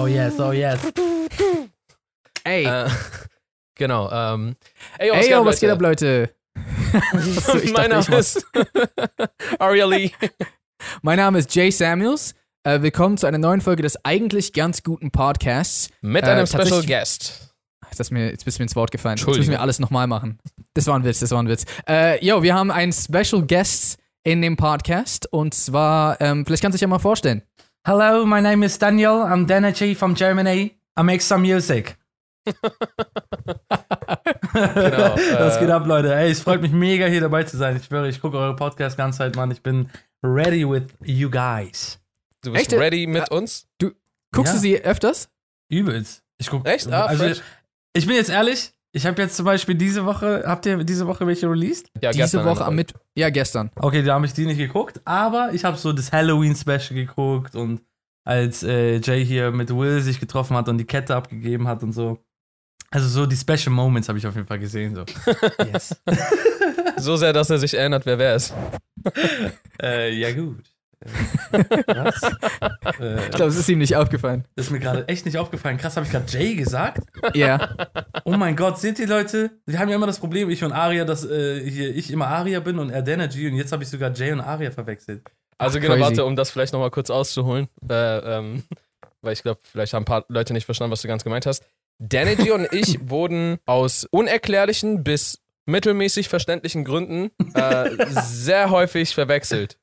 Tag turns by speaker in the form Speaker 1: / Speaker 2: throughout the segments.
Speaker 1: Oh yes, oh yes.
Speaker 2: Ey,
Speaker 3: Äh, genau. Ähm, ey,
Speaker 2: ey, yo, was geht ab, Leute? So, ich
Speaker 3: mein
Speaker 2: dachte, ich
Speaker 3: Name ist Aria Lee.
Speaker 2: Mein Name ist Jay Samuels. Äh, willkommen zu einer neuen Folge des eigentlich ganz guten Podcasts.
Speaker 3: Mit
Speaker 2: Äh,
Speaker 3: einem Special
Speaker 2: tatsächlich-
Speaker 3: Guest.
Speaker 2: Das ist mir, jetzt bist du mir ins Wort gefallen. Jetzt müssen wir alles nochmal machen. Das war ein Witz, das war ein Witz. Äh, yo, wir haben einen Special Guest in dem Podcast und zwar, ähm, vielleicht kannst du dich ja mal vorstellen.
Speaker 1: Hello, my name is Daniel. I'm Denergy from Germany. I make some music.
Speaker 3: Genau,
Speaker 1: Was
Speaker 3: äh,
Speaker 1: geht ab, Leute? Ey, es freut mich mega, hier dabei zu sein. Ich schwöre, ich gucke eure Podcast ganze Zeit, Mann. Ich bin ready with you guys.
Speaker 3: Du bist
Speaker 2: Echt?
Speaker 3: ready mit uns?
Speaker 2: Guckst
Speaker 1: Ja.
Speaker 2: du sie öfters?
Speaker 1: Übelst. Ich guck,
Speaker 3: Echt? Ah,
Speaker 1: also,
Speaker 3: fresh.
Speaker 1: ich bin jetzt ehrlich. Ich habe jetzt zum Beispiel diese Woche, habt ihr diese Woche welche released?
Speaker 3: Ja,
Speaker 2: Diese
Speaker 3: gestern
Speaker 2: Woche am Mitt... Ja, gestern.
Speaker 1: Okay, da habe ich die nicht geguckt, aber ich habe so das Halloween-Special geguckt und als äh, Jay hier mit Will sich getroffen hat und die Kette abgegeben hat und so. Also so die Special Moments habe ich auf jeden Fall gesehen. So. Yes.
Speaker 3: So sehr, dass er sich erinnert, wer wer ist.
Speaker 1: äh, ja gut. Äh, was? äh,
Speaker 2: Ich glaube, es ist ihm nicht aufgefallen.
Speaker 1: das ist mir gerade echt nicht aufgefallen. Krass, habe ich gerade Jay gesagt?
Speaker 2: Ja.
Speaker 1: Oh mein Gott, seht ihr Leute? Wir haben ja immer das Problem, ich und Aria, dass äh, hier ich immer Aria bin und er Denergy und jetzt habe ich sogar Jay und Aria verwechselt.
Speaker 3: Also
Speaker 2: Ach,
Speaker 3: genau,
Speaker 2: crazy.
Speaker 3: warte, um das vielleicht nochmal kurz auszuholen. Äh, ähm, weil ich glaube, vielleicht haben ein paar Leute nicht verstanden, was du ganz gemeint hast. Danergy und ich wurden aus unerklärlichen bis mittelmäßig verständlichen Gründen äh, sehr häufig verwechselt.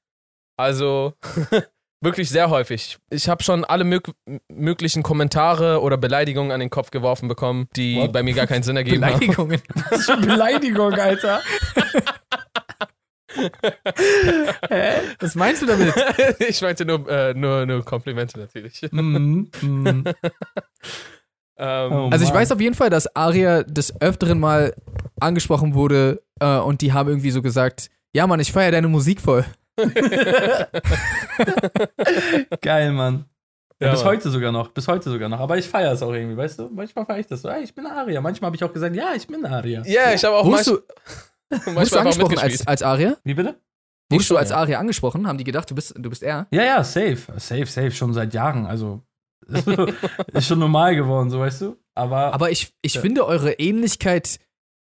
Speaker 3: Also wirklich sehr häufig. Ich habe schon alle mög möglichen Kommentare oder Beleidigungen an den Kopf geworfen bekommen, die
Speaker 1: What?
Speaker 3: bei mir gar keinen Sinn ergeben haben.
Speaker 2: Beleidigungen.
Speaker 1: Das ist schon Beleidigung, Alter.
Speaker 2: Was meinst du damit?
Speaker 3: ich meinte nur, äh, nur, nur Komplimente natürlich.
Speaker 1: Mhm, mhm.
Speaker 3: Ähm,
Speaker 1: Oh.
Speaker 2: Also ich weiß auf jeden Fall, dass Aria des Öfteren mal angesprochen wurde äh, und die haben irgendwie so gesagt, ja Mann, ich feiere deine Musik voll.
Speaker 1: Geil, Mann. Ja,
Speaker 3: Ja,
Speaker 1: bis
Speaker 3: Mann.
Speaker 1: heute sogar noch, bis heute sogar noch. Aber ich feiere es auch irgendwie, weißt du? Manchmal feiere ich das so, ey, ich bin Aria. Manchmal habe ich auch gesagt, ja, ich bin Aria.
Speaker 3: Ja, ich habe auch
Speaker 2: Wurdest
Speaker 3: manch,
Speaker 2: du,
Speaker 3: manchmal
Speaker 2: wurdest du angesprochen als, als Aria?
Speaker 1: Wie bitte?
Speaker 2: Wurdest du als
Speaker 1: ja.
Speaker 2: Aria angesprochen? Haben die gedacht, du bist, du bist er?
Speaker 1: Ja, ja, safe. Safe, safe, schon seit Jahren. Also, ist schon normal geworden, so, weißt du? Aber,
Speaker 2: Aber ich, ich
Speaker 1: Ja.
Speaker 2: finde, eure Ähnlichkeit äh,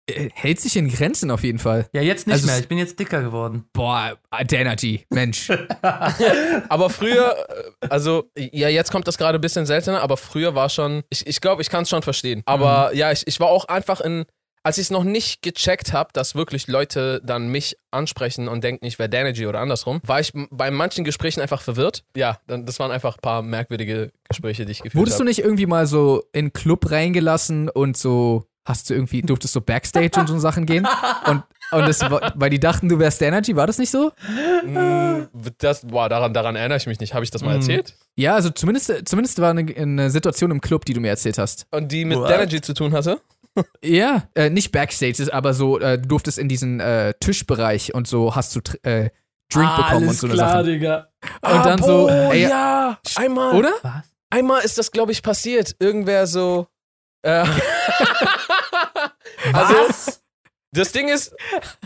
Speaker 2: hält sich in Grenzen auf jeden Fall.
Speaker 1: ja, jetzt nicht
Speaker 2: also
Speaker 1: mehr. Ich bin jetzt dicker geworden.
Speaker 2: Boah, Energy, Mensch.
Speaker 3: Aber früher, äh, also, ja, jetzt kommt das gerade ein bisschen seltener, aber früher war schon, ich ich, glaube, ich kann es schon verstehen. Aber ja, ich, ich war auch einfach in, als ich es noch nicht gecheckt habe, dass wirklich Leute dann mich ansprechen und denken, ich wäre Danergy oder andersrum, war ich bei manchen Gesprächen einfach verwirrt. Ja, dann, das waren einfach ein paar merkwürdige Gespräche, die ich geführt
Speaker 2: Wurdest du
Speaker 3: habe.
Speaker 2: nicht irgendwie mal so in Club reingelassen und so, hast du irgendwie, durftest so Backstage und so Sachen gehen? Und, und das, weil die dachten, du wärst Energy, war das nicht so?
Speaker 3: Mm, Das, boah, daran, daran erinnere ich mich nicht. Habe ich das mal
Speaker 1: Mm.
Speaker 3: erzählt?
Speaker 2: Ja, also zumindest, zumindest war eine, eine Situation im Club, die du mir erzählt hast.
Speaker 3: Und die mit
Speaker 1: What?
Speaker 3: Danergy zu tun hatte?
Speaker 2: Ja, äh, nicht Backstage, aber so, äh, du durftest in diesen äh, Tischbereich und so hast du äh, Drink
Speaker 1: Ah,
Speaker 2: bekommen und so eine
Speaker 1: klar,
Speaker 2: Sache.
Speaker 1: Digga.
Speaker 2: Und dann so,
Speaker 3: boah,
Speaker 2: ey,
Speaker 3: ja, einmal.
Speaker 2: oder?
Speaker 1: Was?
Speaker 3: Einmal ist das, glaube ich, passiert. Irgendwer so. Äh, also,
Speaker 1: Was?
Speaker 3: das Ding ist,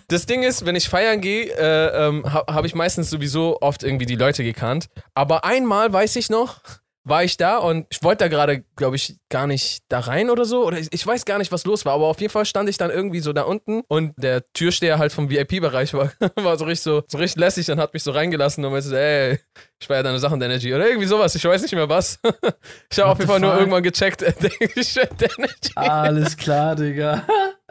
Speaker 3: das Ding ist, wenn ich feiern gehe, äh, ähm, habe hab ich meistens sowieso oft irgendwie die Leute gekannt. Aber einmal weiß ich noch, war ich da und ich wollte da gerade, glaube ich, gar nicht da rein oder so. Oder ich, ich weiß gar nicht, was los war. Aber auf jeden Fall stand ich dann irgendwie so da unten und der Türsteher halt vom VIP-Bereich war, war so richtig so, so richtig lässig und hat mich so reingelassen und meinte, so, ey, ich feiere deine Sachen, Energy. Oder irgendwie sowas. Ich weiß nicht mehr was. Ich habe auf jeden Fall nur
Speaker 1: fuck?
Speaker 3: irgendwann gecheckt, ich Energy.
Speaker 1: Alles klar, Digga.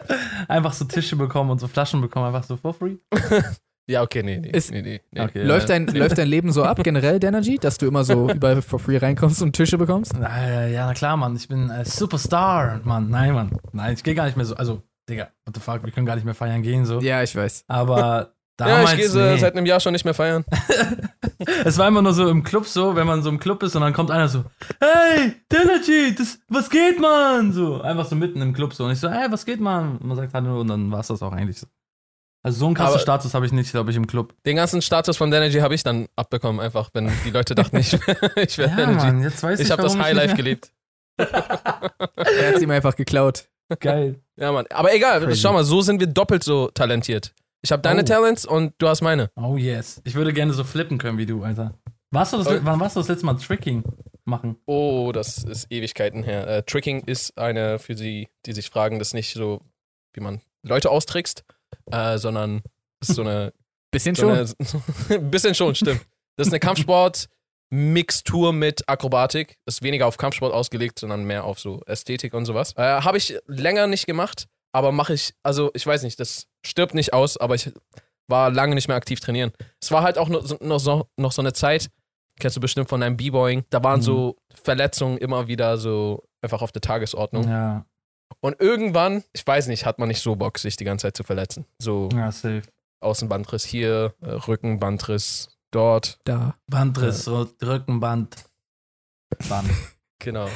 Speaker 1: Einfach so Tische bekommen und so Flaschen bekommen, einfach so for free.
Speaker 3: Ja, okay, nee, nee.
Speaker 2: Ist-
Speaker 3: nee, nee, nee.
Speaker 1: Okay.
Speaker 2: Läuft dein, läuft dein Leben so ab, generell, Energy, dass du immer so überall for free reinkommst und Tische bekommst?
Speaker 1: Ja, ja, na klar, Mann. Ich bin äh, Superstar, Mann. Nein, Mann. Nein, ich gehe gar nicht mehr so. Also, Digga, what the fuck, wir können gar nicht mehr feiern gehen, so.
Speaker 2: Ja, ich weiß.
Speaker 1: Aber
Speaker 3: Ja,
Speaker 1: damals.
Speaker 3: ich gehe so
Speaker 1: nee.
Speaker 3: seit einem Jahr schon nicht mehr feiern.
Speaker 1: Es war immer nur so im Club so, wenn man so im Club ist und dann kommt einer so, hey, Denergy, das, was geht, Mann? So, einfach so mitten im Club so. Und ich so, hey, was geht, Mann? Und man sagt Hallo und dann war es das auch eigentlich so. Also so einen krassen
Speaker 3: Aber-
Speaker 1: Status habe ich nicht, glaube ich, im Club.
Speaker 3: Den ganzen Status von Energy habe ich dann abbekommen, einfach, wenn die Leute dachten, ich, ich wäre
Speaker 1: Ja,
Speaker 3: Energy.
Speaker 1: Mann, jetzt weiß ich,
Speaker 3: Ich habe das Highlife gelebt.
Speaker 2: Er hat es ihm einfach geklaut.
Speaker 1: Geil.
Speaker 3: Ja, Mann. Aber egal,
Speaker 2: Crazy.
Speaker 3: schau mal, so sind wir doppelt so talentiert. Ich habe deine
Speaker 1: Oh.
Speaker 3: Talents und du hast meine.
Speaker 1: Oh yes. Ich würde gerne so flippen können wie du, Alter. Warst du das,
Speaker 3: Oh.
Speaker 1: Wann warst du das letzte Mal Tricking? machen?
Speaker 3: Oh, das ist Ewigkeiten her. Äh, Tricking ist eine, für die, die sich fragen, das ist nicht so, wie man Leute austrickst, äh, sondern das ist so eine.
Speaker 2: Bisschen
Speaker 3: so
Speaker 2: schon.
Speaker 3: eine so, bisschen schon, stimmt. Das ist eine Kampfsport-Mixtur mit Akrobatik. Ist weniger auf Kampfsport ausgelegt, sondern mehr auf so Ästhetik und sowas. Äh, Habe ich länger nicht gemacht, aber mache ich, also ich weiß nicht, das stirbt nicht aus, aber ich war lange nicht mehr aktiv trainieren. Es war halt auch noch so, noch so, noch so eine Zeit, kennst du bestimmt von deinem B-Boying, da waren
Speaker 1: Mhm.
Speaker 3: so Verletzungen immer wieder so einfach auf der Tagesordnung.
Speaker 1: Ja,
Speaker 3: Und irgendwann, ich weiß nicht, hat man nicht so Bock, sich die ganze Zeit zu verletzen. So
Speaker 1: ja, safe.
Speaker 3: Außenbandriss hier, äh, Rückenbandriss dort.
Speaker 2: Da.
Speaker 1: Bandriss, Rückenband. Band.
Speaker 3: Genau.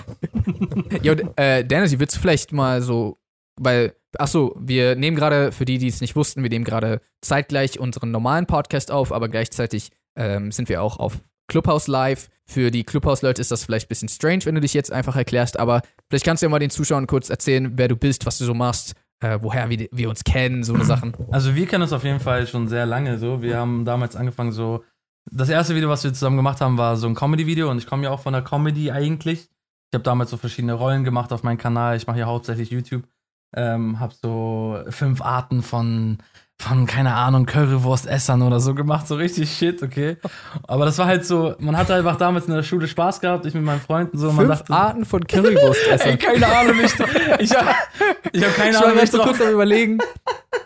Speaker 2: Ja, und, äh, Dennis, willst du vielleicht mal so, weil, achso, wir nehmen gerade, für die, die es nicht wussten, wir nehmen gerade zeitgleich unseren normalen Podcast auf, aber gleichzeitig ähm, sind wir auch auf Clubhouse Live. Für die Clubhouse-Leute ist das vielleicht ein bisschen strange, wenn du dich jetzt einfach erklärst, aber vielleicht kannst du ja mal den Zuschauern kurz erzählen, wer du bist, was du so machst, äh, woher wir, wir uns kennen, so eine Sachen.
Speaker 1: Also wir kennen uns auf jeden Fall schon sehr lange so. Wir haben damals angefangen so. Das erste Video, was wir zusammen gemacht haben, war so ein Comedy-Video und ich komme ja auch von der Comedy eigentlich. Ich habe damals so verschiedene Rollen gemacht auf meinem Kanal. Ich mache ja hauptsächlich YouTube. Ähm, hab so fünf Arten von, von, keine Ahnung, Currywurst-Essern oder so gemacht. So richtig Shit, okay. Aber das war halt so, man hatte einfach damals in der Schule Spaß gehabt, ich mit meinen Freunden so. Man
Speaker 2: Fünf
Speaker 1: dachte,
Speaker 2: Arten von Currywurst
Speaker 1: Ey,
Speaker 2: essen.
Speaker 1: keine Ahnung, ich, ich habe ich hab keine
Speaker 2: Ich
Speaker 1: Ahnung,
Speaker 2: war
Speaker 1: ich
Speaker 2: jetzt so kurz am überlegen,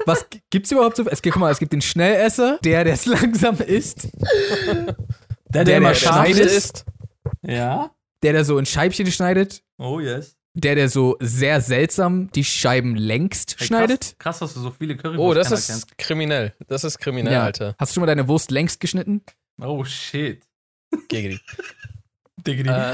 Speaker 2: was gibt's überhaupt so? Es gibt, guck mal, es gibt den Schnellesser, der, der es langsam isst,
Speaker 1: der,
Speaker 2: der,
Speaker 1: der immer
Speaker 2: schneidet.
Speaker 1: ist.
Speaker 3: ist.
Speaker 1: Ja.
Speaker 2: der, der so in Scheibchen schneidet,
Speaker 1: Oh yes.
Speaker 2: Der, der so sehr seltsam die Scheiben längst
Speaker 1: Hey,
Speaker 2: schneidet.
Speaker 1: Krass, krass, dass du so viele Currywurst
Speaker 3: Oh, das
Speaker 1: kennst.
Speaker 3: ist kriminell. Das ist kriminell,
Speaker 2: Ja.
Speaker 3: Alter.
Speaker 2: Hast du schon mal deine Wurst längst geschnitten?
Speaker 1: Oh shit.
Speaker 3: Gegri.
Speaker 1: Diggity.
Speaker 3: äh,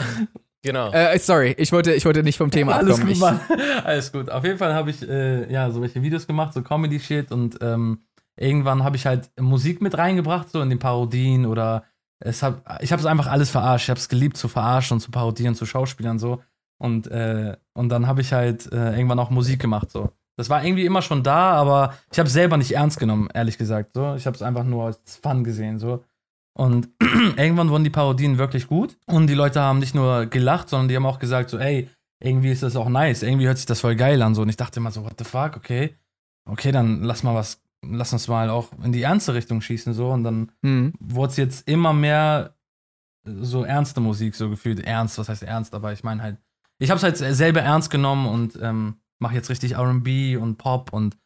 Speaker 3: genau.
Speaker 2: Äh, sorry, ich wollte, ich wollte nicht vom Thema
Speaker 1: Alles
Speaker 2: abkommen.
Speaker 1: gut,
Speaker 2: Ich,
Speaker 1: Mann. Alles gut. Auf jeden Fall habe ich äh, ja so welche Videos gemacht, so Comedy-Shit und ähm, irgendwann habe ich halt Musik mit reingebracht, so in den Parodien oder es hab, ich habe es einfach alles verarscht. Ich habe es geliebt zu verarschen und zu parodieren, zu Schauspielern so. Und, äh, und dann habe ich halt äh, irgendwann auch Musik gemacht so. Das war irgendwie immer schon da, aber ich habe es selber nicht ernst genommen, ehrlich gesagt. So, ich habe es einfach nur als Fun gesehen so. Und irgendwann wurden die Parodien wirklich gut und die Leute haben nicht nur gelacht, sondern die haben auch gesagt so, ey, irgendwie ist das auch nice, irgendwie hört sich das voll geil an so. Und ich dachte immer so, what the fuck, okay, okay, dann lass mal was, lass uns mal auch in die ernste Richtung schießen so. Und dann
Speaker 2: hm.
Speaker 1: wurde es jetzt immer mehr so ernste Musik so gefühlt, ernst, was heißt ernst, aber ich meine halt, ich habe es halt selber ernst genommen und ähm, mache jetzt richtig R&B und Pop und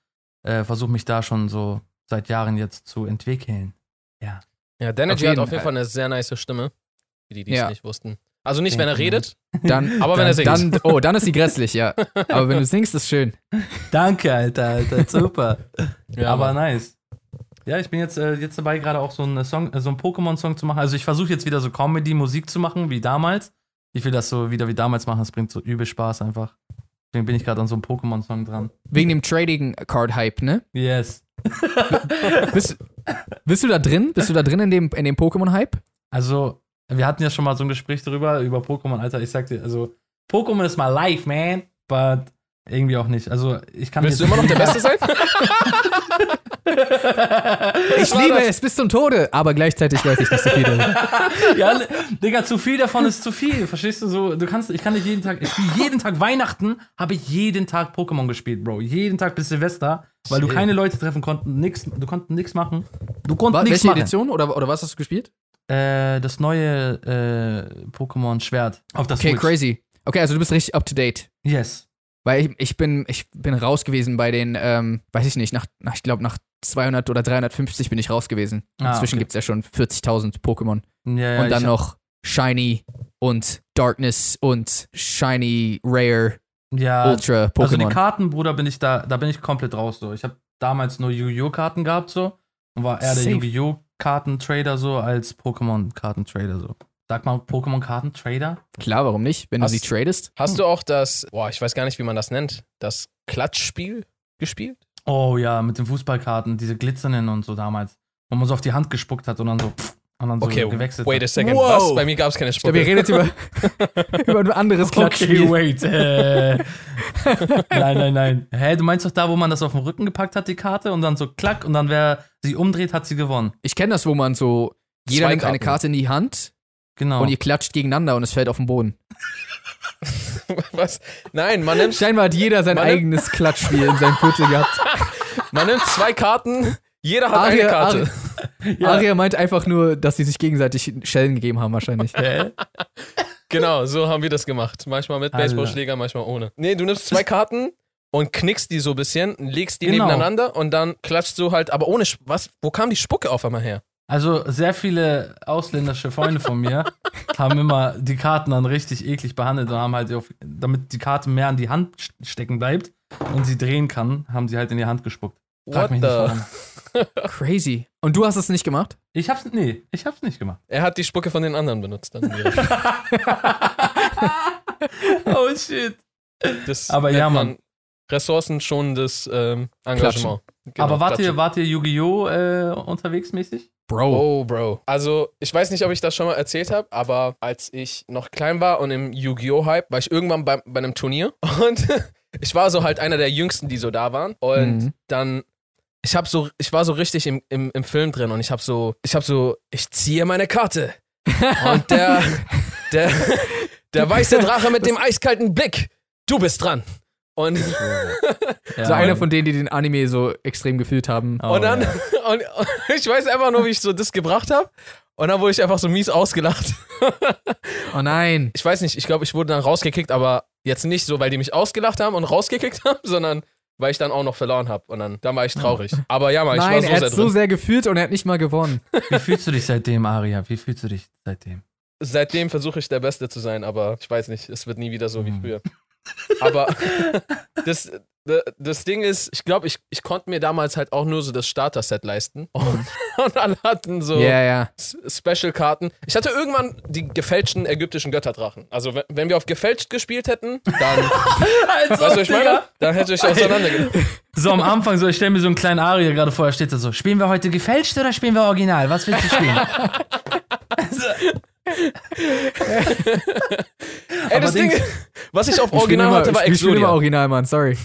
Speaker 1: äh, versuche mich da schon so seit Jahren jetzt zu entwickeln.
Speaker 3: Ja,
Speaker 2: Auf
Speaker 3: Danergy hat auf jeden
Speaker 2: Fall.
Speaker 3: Eine sehr nice Stimme. Für die, die es
Speaker 2: Ja.
Speaker 3: nicht wussten. Also nicht, wenn er redet,
Speaker 2: Dann,
Speaker 3: aber wenn er singt.
Speaker 2: dann, oh, dann ist sie grässlich, ja. Aber wenn du singst, ist schön.
Speaker 1: Danke, Alter, Alter, super.
Speaker 3: ja,
Speaker 1: aber
Speaker 3: Mann.
Speaker 1: nice. Ja, ich bin jetzt, äh, jetzt dabei, gerade auch so einen Song, äh, so einen Pokémon-Song zu machen. Also ich versuche jetzt wieder so Comedy-Musik zu machen, wie damals. Ich will das so wieder wie damals machen, das bringt so übel Spaß einfach. Deswegen bin ich gerade an so einem Pokémon-Song dran.
Speaker 2: Wegen dem Trading Card Hype, ne?
Speaker 1: Yes.
Speaker 2: Bist, bist du da drin? Bist du da drin in dem, in dem Pokémon Hype?
Speaker 1: Also, wir hatten ja schon mal so ein Gespräch darüber, über Pokémon, Alter. Ich sagte, also, Pokémon ist my life, man. But irgendwie auch nicht. Also, ich kann
Speaker 3: Willst du immer noch der Beste sein?
Speaker 2: Ich liebe es bis zum Tode, aber gleichzeitig weiß ich nicht so viel darüber.
Speaker 1: ja, Digga, zu viel davon ist zu viel. Verstehst du so? Du kannst, ich kann nicht jeden Tag, ich spiele jeden Tag Weihnachten, habe ich jeden Tag Pokémon gespielt, Bro. Jeden Tag bis Silvester, weil du keine Leute treffen konntest, nix, du konntest nichts machen. Du konntest nichts
Speaker 2: Welche
Speaker 1: machen.
Speaker 2: Edition oder, oder was hast du gespielt?
Speaker 1: Äh, das neue äh, Pokémon Schwert auf das
Speaker 2: Okay,
Speaker 1: Switch.
Speaker 2: crazy. Okay, also du bist richtig up to date.
Speaker 1: Yes.
Speaker 2: Weil ich, ich, bin, ich bin raus gewesen bei den, ähm, weiß ich nicht, nach, nach ich glaube nach 200 oder 350 bin ich raus gewesen.
Speaker 1: Ah,
Speaker 2: Inzwischen
Speaker 1: okay.
Speaker 2: gibt es ja schon 40.000 Pokémon.
Speaker 1: Ja, ja,
Speaker 2: und dann noch Shiny und Darkness und Shiny, Rare,
Speaker 1: ja,
Speaker 2: Ultra
Speaker 1: Also die
Speaker 2: Pokémon.
Speaker 1: Karten, Bruder, bin ich da, da bin ich komplett raus so. Ich habe damals nur Yu-Gi-Oh! Karten gehabt so und war eher der. Yu-Gi-Oh! Kartentrader so als Pokémon Kartentrader so. Sag mal Pokémon Kartentrader?
Speaker 2: Klar, warum nicht, wenn du
Speaker 3: Hast-
Speaker 2: sie tradest?
Speaker 3: Hast du auch das, boah, ich weiß gar nicht, wie man das nennt, das Klatschspiel gespielt?
Speaker 1: Oh ja, mit den Fußballkarten, diese glitzernden und so damals, wo man so auf die Hand gespuckt hat und dann so pff, und dann so
Speaker 3: Okay,
Speaker 1: gewechselt
Speaker 3: wait a
Speaker 1: hat.
Speaker 3: second.
Speaker 2: Wow.
Speaker 3: Was? Bei mir gab es keine
Speaker 2: Ich glaube, ihr
Speaker 3: Spucke.
Speaker 2: redet über, über ein anderes
Speaker 1: Okay,
Speaker 2: Klatschspiel.
Speaker 1: wait. Äh. nein, nein, nein. Hä, du meinst doch da, wo man das auf den Rücken gepackt hat, die Karte, und dann so klack, und dann wer sie umdreht, hat sie gewonnen.
Speaker 2: Ich kenne das, wo man so, jeder
Speaker 3: Zwei
Speaker 2: nimmt eine. Karte in die Hand
Speaker 1: Genau.
Speaker 2: und ihr klatscht gegeneinander und es fällt auf den Boden.
Speaker 3: Was? Nein, man nimmt,
Speaker 2: Scheinbar hat jeder sein eigenes Klatschspiel in seinem Viertel gehabt.
Speaker 3: man nimmt zwei Karten, jeder hat
Speaker 2: Aria-
Speaker 3: eine Karte.
Speaker 1: Ja.
Speaker 2: Aria meint einfach nur, dass sie sich gegenseitig Schellen gegeben haben, wahrscheinlich.
Speaker 1: Hä?
Speaker 3: Genau, so haben wir das gemacht. Manchmal mit. Baseballschläger, manchmal ohne. Nee, du nimmst zwei Karten und knickst die so ein bisschen, legst die
Speaker 1: Genau.
Speaker 3: nebeneinander und dann klatscht du halt, aber ohne, was, wo kam die Spucke auf einmal her?
Speaker 1: Also sehr viele ausländische Freunde von mir haben immer die Karten dann richtig eklig behandelt und haben halt, auf, damit die Karte mehr an die Hand st- stecken bleibt und sie drehen kann, haben sie halt in die Hand gespuckt. Frag
Speaker 3: What
Speaker 1: mich
Speaker 3: the?
Speaker 1: nicht warum.
Speaker 2: Crazy. Und du hast es nicht gemacht?
Speaker 1: Ich hab's, nee, ich hab's nicht gemacht.
Speaker 3: Er hat die Spucke von den anderen benutzt. Dann
Speaker 1: Oh shit.
Speaker 3: das
Speaker 1: Aber ja,
Speaker 3: man ressourcenschonendes ähm, Engagement. Genau,
Speaker 1: Aber wart ihr, wart ihr Yu-Gi-Oh! Äh, unterwegs mäßig?
Speaker 2: Bro.
Speaker 3: Oh, Bro. Also, ich weiß nicht, ob ich das schon mal erzählt habe, aber als ich noch klein war und im Yu-Gi-Oh! Hype, war ich irgendwann bei, bei einem Turnier und ich war so halt einer der Jüngsten, die so da waren. Und
Speaker 2: Mhm.
Speaker 3: dann, ich hab so, ich war so richtig im, im, im Film drin und ich hab so, ich hab so, ich ziehe meine Karte. Und der, der, der weiße Drache mit dem eiskalten Blick, du bist dran. Und,
Speaker 1: Ja,
Speaker 2: So einer von denen, die den Anime so extrem gefühlt haben.
Speaker 1: Oh,
Speaker 3: und dann,
Speaker 1: ja.
Speaker 3: und, und ich weiß einfach nur, wie ich so das gebracht habe. Und dann wurde ich einfach so mies ausgelacht.
Speaker 2: Oh nein.
Speaker 3: ich weiß nicht, ich glaube, ich wurde dann rausgekickt, aber jetzt nicht so, weil die mich ausgelacht haben und rausgekickt haben, sondern weil ich dann auch noch verloren habe. Und dann, dann war ich traurig. Aber ja, Mann, ich
Speaker 2: nein,
Speaker 3: war so
Speaker 2: er
Speaker 3: sehr
Speaker 2: hat so
Speaker 3: drin.
Speaker 2: sehr gefühlt und er hat nicht mal gewonnen.
Speaker 1: Wie fühlst du dich seitdem, Aria? Wie fühlst du dich seitdem?
Speaker 3: Seitdem versuche ich der Beste zu sein, aber ich weiß nicht, es wird nie wieder so wie
Speaker 1: Hm.
Speaker 3: früher. Aber das, das Ding ist, ich glaube, ich, ich konnte mir damals halt auch nur so das Starter-Set leisten. Und, und alle hatten so
Speaker 2: ja.
Speaker 3: S- Special-Karten. Ich hatte irgendwann die gefälschten ägyptischen Götterdrachen. Also, wenn, wenn wir auf gefälscht gespielt hätten, dann,
Speaker 1: Also,
Speaker 3: weißt du, ich meine? Dann hätte ich auseinandergenommen.
Speaker 1: So am Anfang, so ich stelle mir so einen kleinen Aria gerade vor, da steht da so, spielen wir heute gefälscht oder spielen wir original? Was willst du spielen?
Speaker 3: Ey, das Ding, was ich auf
Speaker 2: Ich
Speaker 3: Original
Speaker 2: immer,
Speaker 3: hatte, war
Speaker 2: ich spiele immer
Speaker 3: Exodia.
Speaker 2: original, Mann. Sorry.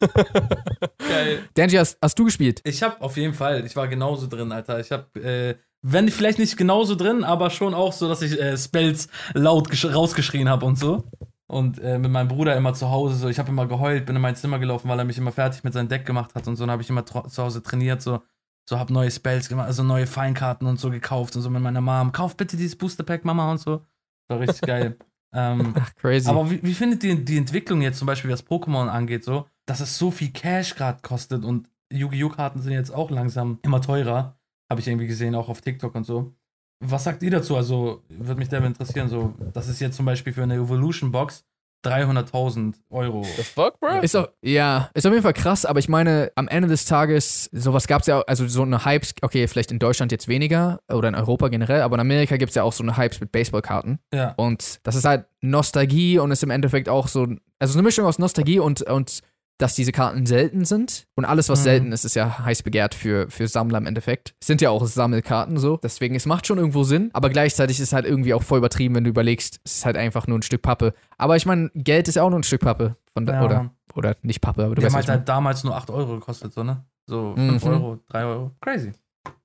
Speaker 1: Geil.
Speaker 2: Danji, hast, hast du gespielt?
Speaker 1: Ich habe auf jeden Fall, ich war genauso drin, Alter. Ich habe, äh, wenn vielleicht nicht genauso drin, aber schon auch so, dass ich äh, Spells laut gesch- rausgeschrien habe und so. Und äh, mit meinem Bruder immer zu Hause so, ich habe immer geheult, bin in mein Zimmer gelaufen, weil er mich immer fertig mit seinem Deck gemacht hat und so. Dann habe ich immer zu Hause trainiert, so, so habe neue Spells gemacht, also neue Feinkarten und so gekauft und so mit meiner Mom. Kauf bitte dieses Booster Pack, Mama und so. War richtig geil. ähm,
Speaker 2: Ach, crazy.
Speaker 1: aber wie, wie findet ihr die Entwicklung jetzt zum Beispiel, was Pokémon angeht, so, dass es so viel Cash gerade kostet und Yu-Gi-Oh! Karten sind jetzt auch langsam immer teurer, habe ich irgendwie gesehen, auch auf TikTok und so. Was sagt ihr dazu? Also, würde mich dabei interessieren, so, das ist jetzt zum Beispiel für eine Evolution Box 300.000 Euro.
Speaker 3: The fuck, bro?
Speaker 2: Ist auch, ja, ist auf jeden Fall krass, aber ich meine, am Ende des Tages, sowas gab es ja also so eine Hypes, okay, vielleicht in Deutschland jetzt weniger oder in Europa generell, aber in Amerika gibt es ja auch so eine Hypes mit Baseballkarten.
Speaker 1: Ja.
Speaker 2: Und das ist halt Nostalgie und ist im Endeffekt auch so, also eine Mischung aus Nostalgie und, und dass diese Karten selten sind. Und alles, was
Speaker 1: Mhm.
Speaker 2: selten ist, ist ja heiß begehrt für, für Sammler im Endeffekt. Es sind ja auch Sammelkarten so. Deswegen, es macht schon irgendwo Sinn. Aber gleichzeitig ist es halt irgendwie auch voll übertrieben, wenn du überlegst, es ist halt einfach nur ein Stück Pappe. Aber ich meine, Geld ist ja auch nur ein Stück Pappe. Von da,
Speaker 1: Ja,
Speaker 2: oder, oder nicht Pappe, aber du
Speaker 1: Die haben
Speaker 2: weißt
Speaker 1: halt,
Speaker 2: was ich meine.
Speaker 1: halt damals nur 8 Euro gekostet, so, ne? So 5
Speaker 2: Mhm.
Speaker 1: Euro, 3 Euro. Crazy.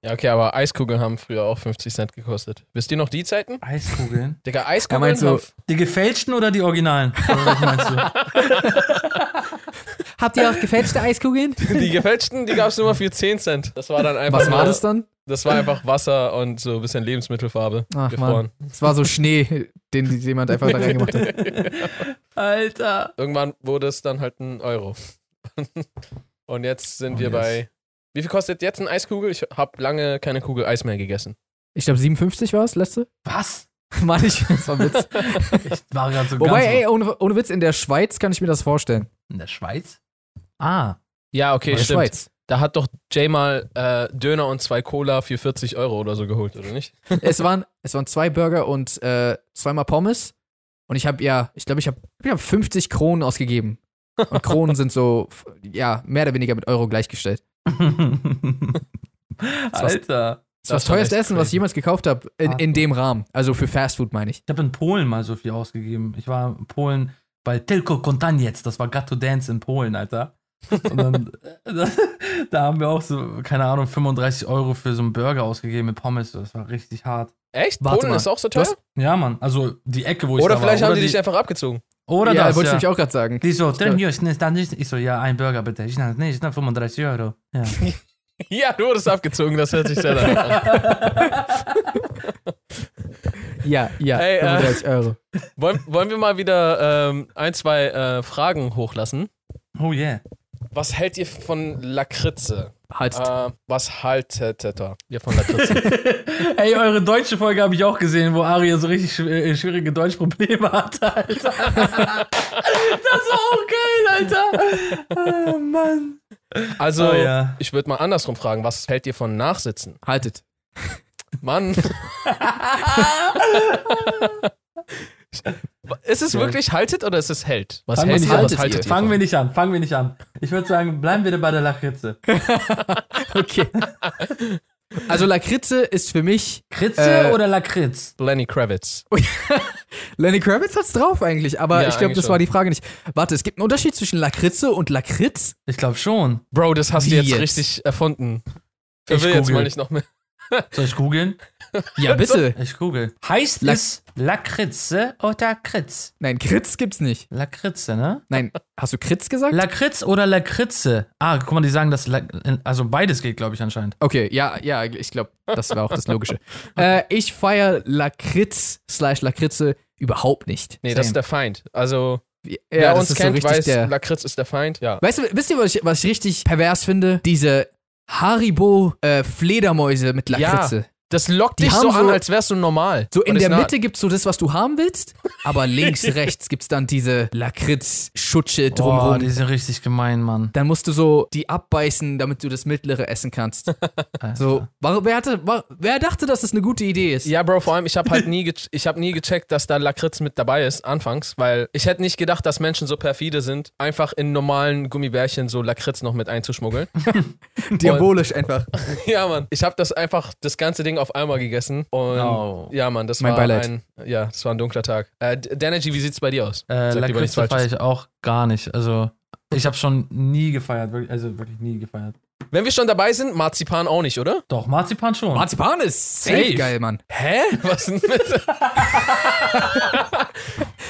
Speaker 3: Ja, okay, aber Eiskugeln haben früher auch 50 Cent gekostet. Wisst ihr noch die Zeiten?
Speaker 1: Eiskugeln.
Speaker 3: Digga, Eiskugeln
Speaker 2: meint so,
Speaker 3: haben-
Speaker 1: Die gefälschten oder die originalen? Oder was meinst du?
Speaker 2: Habt ihr auch gefälschte Eiskugeln?
Speaker 3: Die gefälschten, die gab es nur mal für 10 Cent. Das war dann einfach
Speaker 2: Was war das dann?
Speaker 3: Das war einfach Wasser und so ein bisschen Lebensmittelfarbe
Speaker 2: Ach
Speaker 3: gefroren.
Speaker 2: man, es war so Schnee, den jemand einfach da reingemacht hat.
Speaker 1: Alter.
Speaker 3: Irgendwann wurde es dann halt ein Euro. und jetzt sind
Speaker 1: Oh,
Speaker 3: wir
Speaker 1: yes.
Speaker 3: bei. Wie viel kostet jetzt ein Eiskugel? Ich habe lange keine Kugel Eis mehr gegessen.
Speaker 2: Ich glaube 57 war es, letzte?
Speaker 1: Was?
Speaker 2: Mann, ich, das war ein Witz.
Speaker 1: Ich war gerade so
Speaker 2: Wobei,
Speaker 1: ganz
Speaker 2: ey, ohne, ohne Witz, in der Schweiz kann ich mir das vorstellen.
Speaker 1: In der Schweiz? Ah.
Speaker 3: Ja, okay,
Speaker 2: in der
Speaker 3: stimmt.
Speaker 2: Schweiz.
Speaker 3: Da hat doch Jay mal äh, Döner und zwei Cola für 40 Euro oder so geholt, oder nicht?
Speaker 2: es, waren, es waren zwei Burger und äh, zweimal Pommes. Und ich habe ja, ich glaube, ich habe ich hab 50 Kronen ausgegeben. Und Kronen sind so, ja, mehr oder weniger mit Euro gleichgestellt.
Speaker 1: Alter.
Speaker 2: Das war das teuerste Essen, was ich
Speaker 3: crazy.
Speaker 2: jemals gekauft habe. In, in dem Rahmen. Also für Fast Food, meine ich.
Speaker 1: Ich habe in Polen mal so viel ausgegeben. Ich war in Polen bei Tylko Kontaniec. Das war Gatto Dance in Polen, Alter. Und dann, da, da haben wir auch so, keine Ahnung, 35 Euro für so einen Burger ausgegeben mit Pommes. Das war richtig hart.
Speaker 3: Echt?
Speaker 2: Warte
Speaker 3: Polen
Speaker 2: mal.
Speaker 3: ist auch so teuer?
Speaker 2: hast-
Speaker 1: Ja, Mann. Also die Ecke, wo ich
Speaker 3: Oder
Speaker 1: da
Speaker 3: vielleicht
Speaker 1: war.
Speaker 3: haben die
Speaker 1: oder
Speaker 3: dich einfach abgezogen.
Speaker 1: Oder
Speaker 2: ja,
Speaker 1: das,
Speaker 2: wollte
Speaker 1: ja.
Speaker 2: ich nämlich auch gerade sagen.
Speaker 1: Die so,
Speaker 2: Ich
Speaker 1: so, ja, ein Burger bitte. Ich sag, nee, ich sag 35 Euro. Ja.
Speaker 3: Ja, du wurdest abgezogen, das hört sich sehr an.
Speaker 2: Ja, ja,
Speaker 3: Ey, äh,
Speaker 2: 35 Euro.
Speaker 3: Wollen, wollen wir mal wieder ähm, ein, zwei äh, Fragen hochlassen?
Speaker 1: Oh yeah.
Speaker 3: Was hält ihr von Lakritze?
Speaker 2: Halt.
Speaker 3: Äh, was haltet ihr von Lakritze?
Speaker 1: Ey, eure deutsche Folge habe ich auch gesehen, wo Aria so richtig schw äh, schwierige Deutschprobleme hatte, Alter. das war auch geil, Alter. Oh, Mann.
Speaker 3: Also,
Speaker 1: Oh, ja.
Speaker 3: ich würde mal andersrum fragen, was hält ihr von Nachsitzen?
Speaker 2: Haltet.
Speaker 3: Mann. ist es wirklich haltet oder ist es hält? Was
Speaker 1: Fangen wir
Speaker 3: hält
Speaker 1: nicht
Speaker 3: ihr,
Speaker 1: an.
Speaker 3: was haltet ihr?
Speaker 1: Fangen wir nicht an, fangen wir nicht an. Ich würde sagen, bleiben wir bei der Lakritze.
Speaker 2: Okay. Also Lakritze ist für mich.
Speaker 1: Kritze
Speaker 2: Äh,
Speaker 1: oder Lakritz?
Speaker 3: Lenny Kravitz.
Speaker 2: Lenny Kravitz hat's drauf eigentlich, aber
Speaker 3: Ja,
Speaker 2: ich glaube, das
Speaker 3: schon.
Speaker 2: war die Frage nicht. Warte, es gibt einen Unterschied zwischen Lakritze und Lakritz?
Speaker 1: Ich glaube schon.
Speaker 3: Bro, das hast
Speaker 2: Wie
Speaker 3: du jetzt,
Speaker 2: jetzt?
Speaker 3: richtig erfunden.
Speaker 1: Ich
Speaker 3: Ich will jetzt mal nicht noch mehr.
Speaker 1: Soll ich googeln?
Speaker 2: Ja, bitte.
Speaker 1: Ich google. Heißt
Speaker 2: Lak-
Speaker 1: es Lakritze oder Kritz?
Speaker 2: Nein, Kritz gibt's nicht.
Speaker 1: Lakritze, ne?
Speaker 2: Nein, hast du Kritz gesagt?
Speaker 1: Lakritz oder Lakritze? Ah, guck mal, die sagen das. La also beides geht, glaube ich, anscheinend.
Speaker 2: Okay, ja, ja, ich glaube, das war auch das Logische. äh, ich feiere Lakritz slash Lakritze überhaupt nicht.
Speaker 3: Nee, das ist der Feind. Also,
Speaker 2: Ja,
Speaker 3: wer
Speaker 2: das
Speaker 3: uns
Speaker 2: ist so
Speaker 3: kennt,
Speaker 2: richtig
Speaker 3: weiß,
Speaker 2: der.
Speaker 3: Lakritz ist der Feind. Ja.
Speaker 2: Weißt du, wisst ihr, was ich, was ich richtig pervers finde? Diese Haribo äh, Fledermäuse mit Lakritze.
Speaker 3: Das lockt
Speaker 2: Die
Speaker 3: dich so an,
Speaker 2: so-
Speaker 3: als wärst du normal.
Speaker 2: So in
Speaker 3: Und
Speaker 2: der Mitte gibt's so das, was du haben willst, aber links, rechts gibt's dann diese Lakritz-Schutsche drumherum.
Speaker 1: die sind richtig gemein, Mann.
Speaker 2: dann musst du so die abbeißen, damit du das mittlere essen kannst. So, warum, wer, hatte, war, wer dachte, dass das eine gute Idee ist?
Speaker 3: Ja, Bro, vor allem, ich habe halt nie, ge ich hab nie gecheckt, dass da Lakritz mit dabei ist, anfangs, weil ich hätte nicht gedacht, dass Menschen so perfide sind, einfach in normalen Gummibärchen so Lakritz noch mit einzuschmuggeln.
Speaker 2: Diabolisch einfach.
Speaker 3: ja, Mann. Ich habe das einfach, das ganze Ding auf einmal gegessen und
Speaker 1: Oh.
Speaker 3: ja, Mann, das
Speaker 2: Mein
Speaker 3: war
Speaker 2: Beileid.
Speaker 3: ein, ja, das war ein dunkler Tag. Äh, Danergy, wie sieht's bei dir aus?
Speaker 1: Äh, Lakritze feiere ich auch gar nicht. Also, ich habe schon nie gefeiert. wirklich- Also, wirklich nie gefeiert.
Speaker 3: Wenn wir schon dabei sind, Marzipan auch nicht, oder?
Speaker 1: Doch, Marzipan schon.
Speaker 2: Marzipan ist safe,
Speaker 1: Safe.
Speaker 2: geil, Mann.
Speaker 3: Hä? Was denn mit?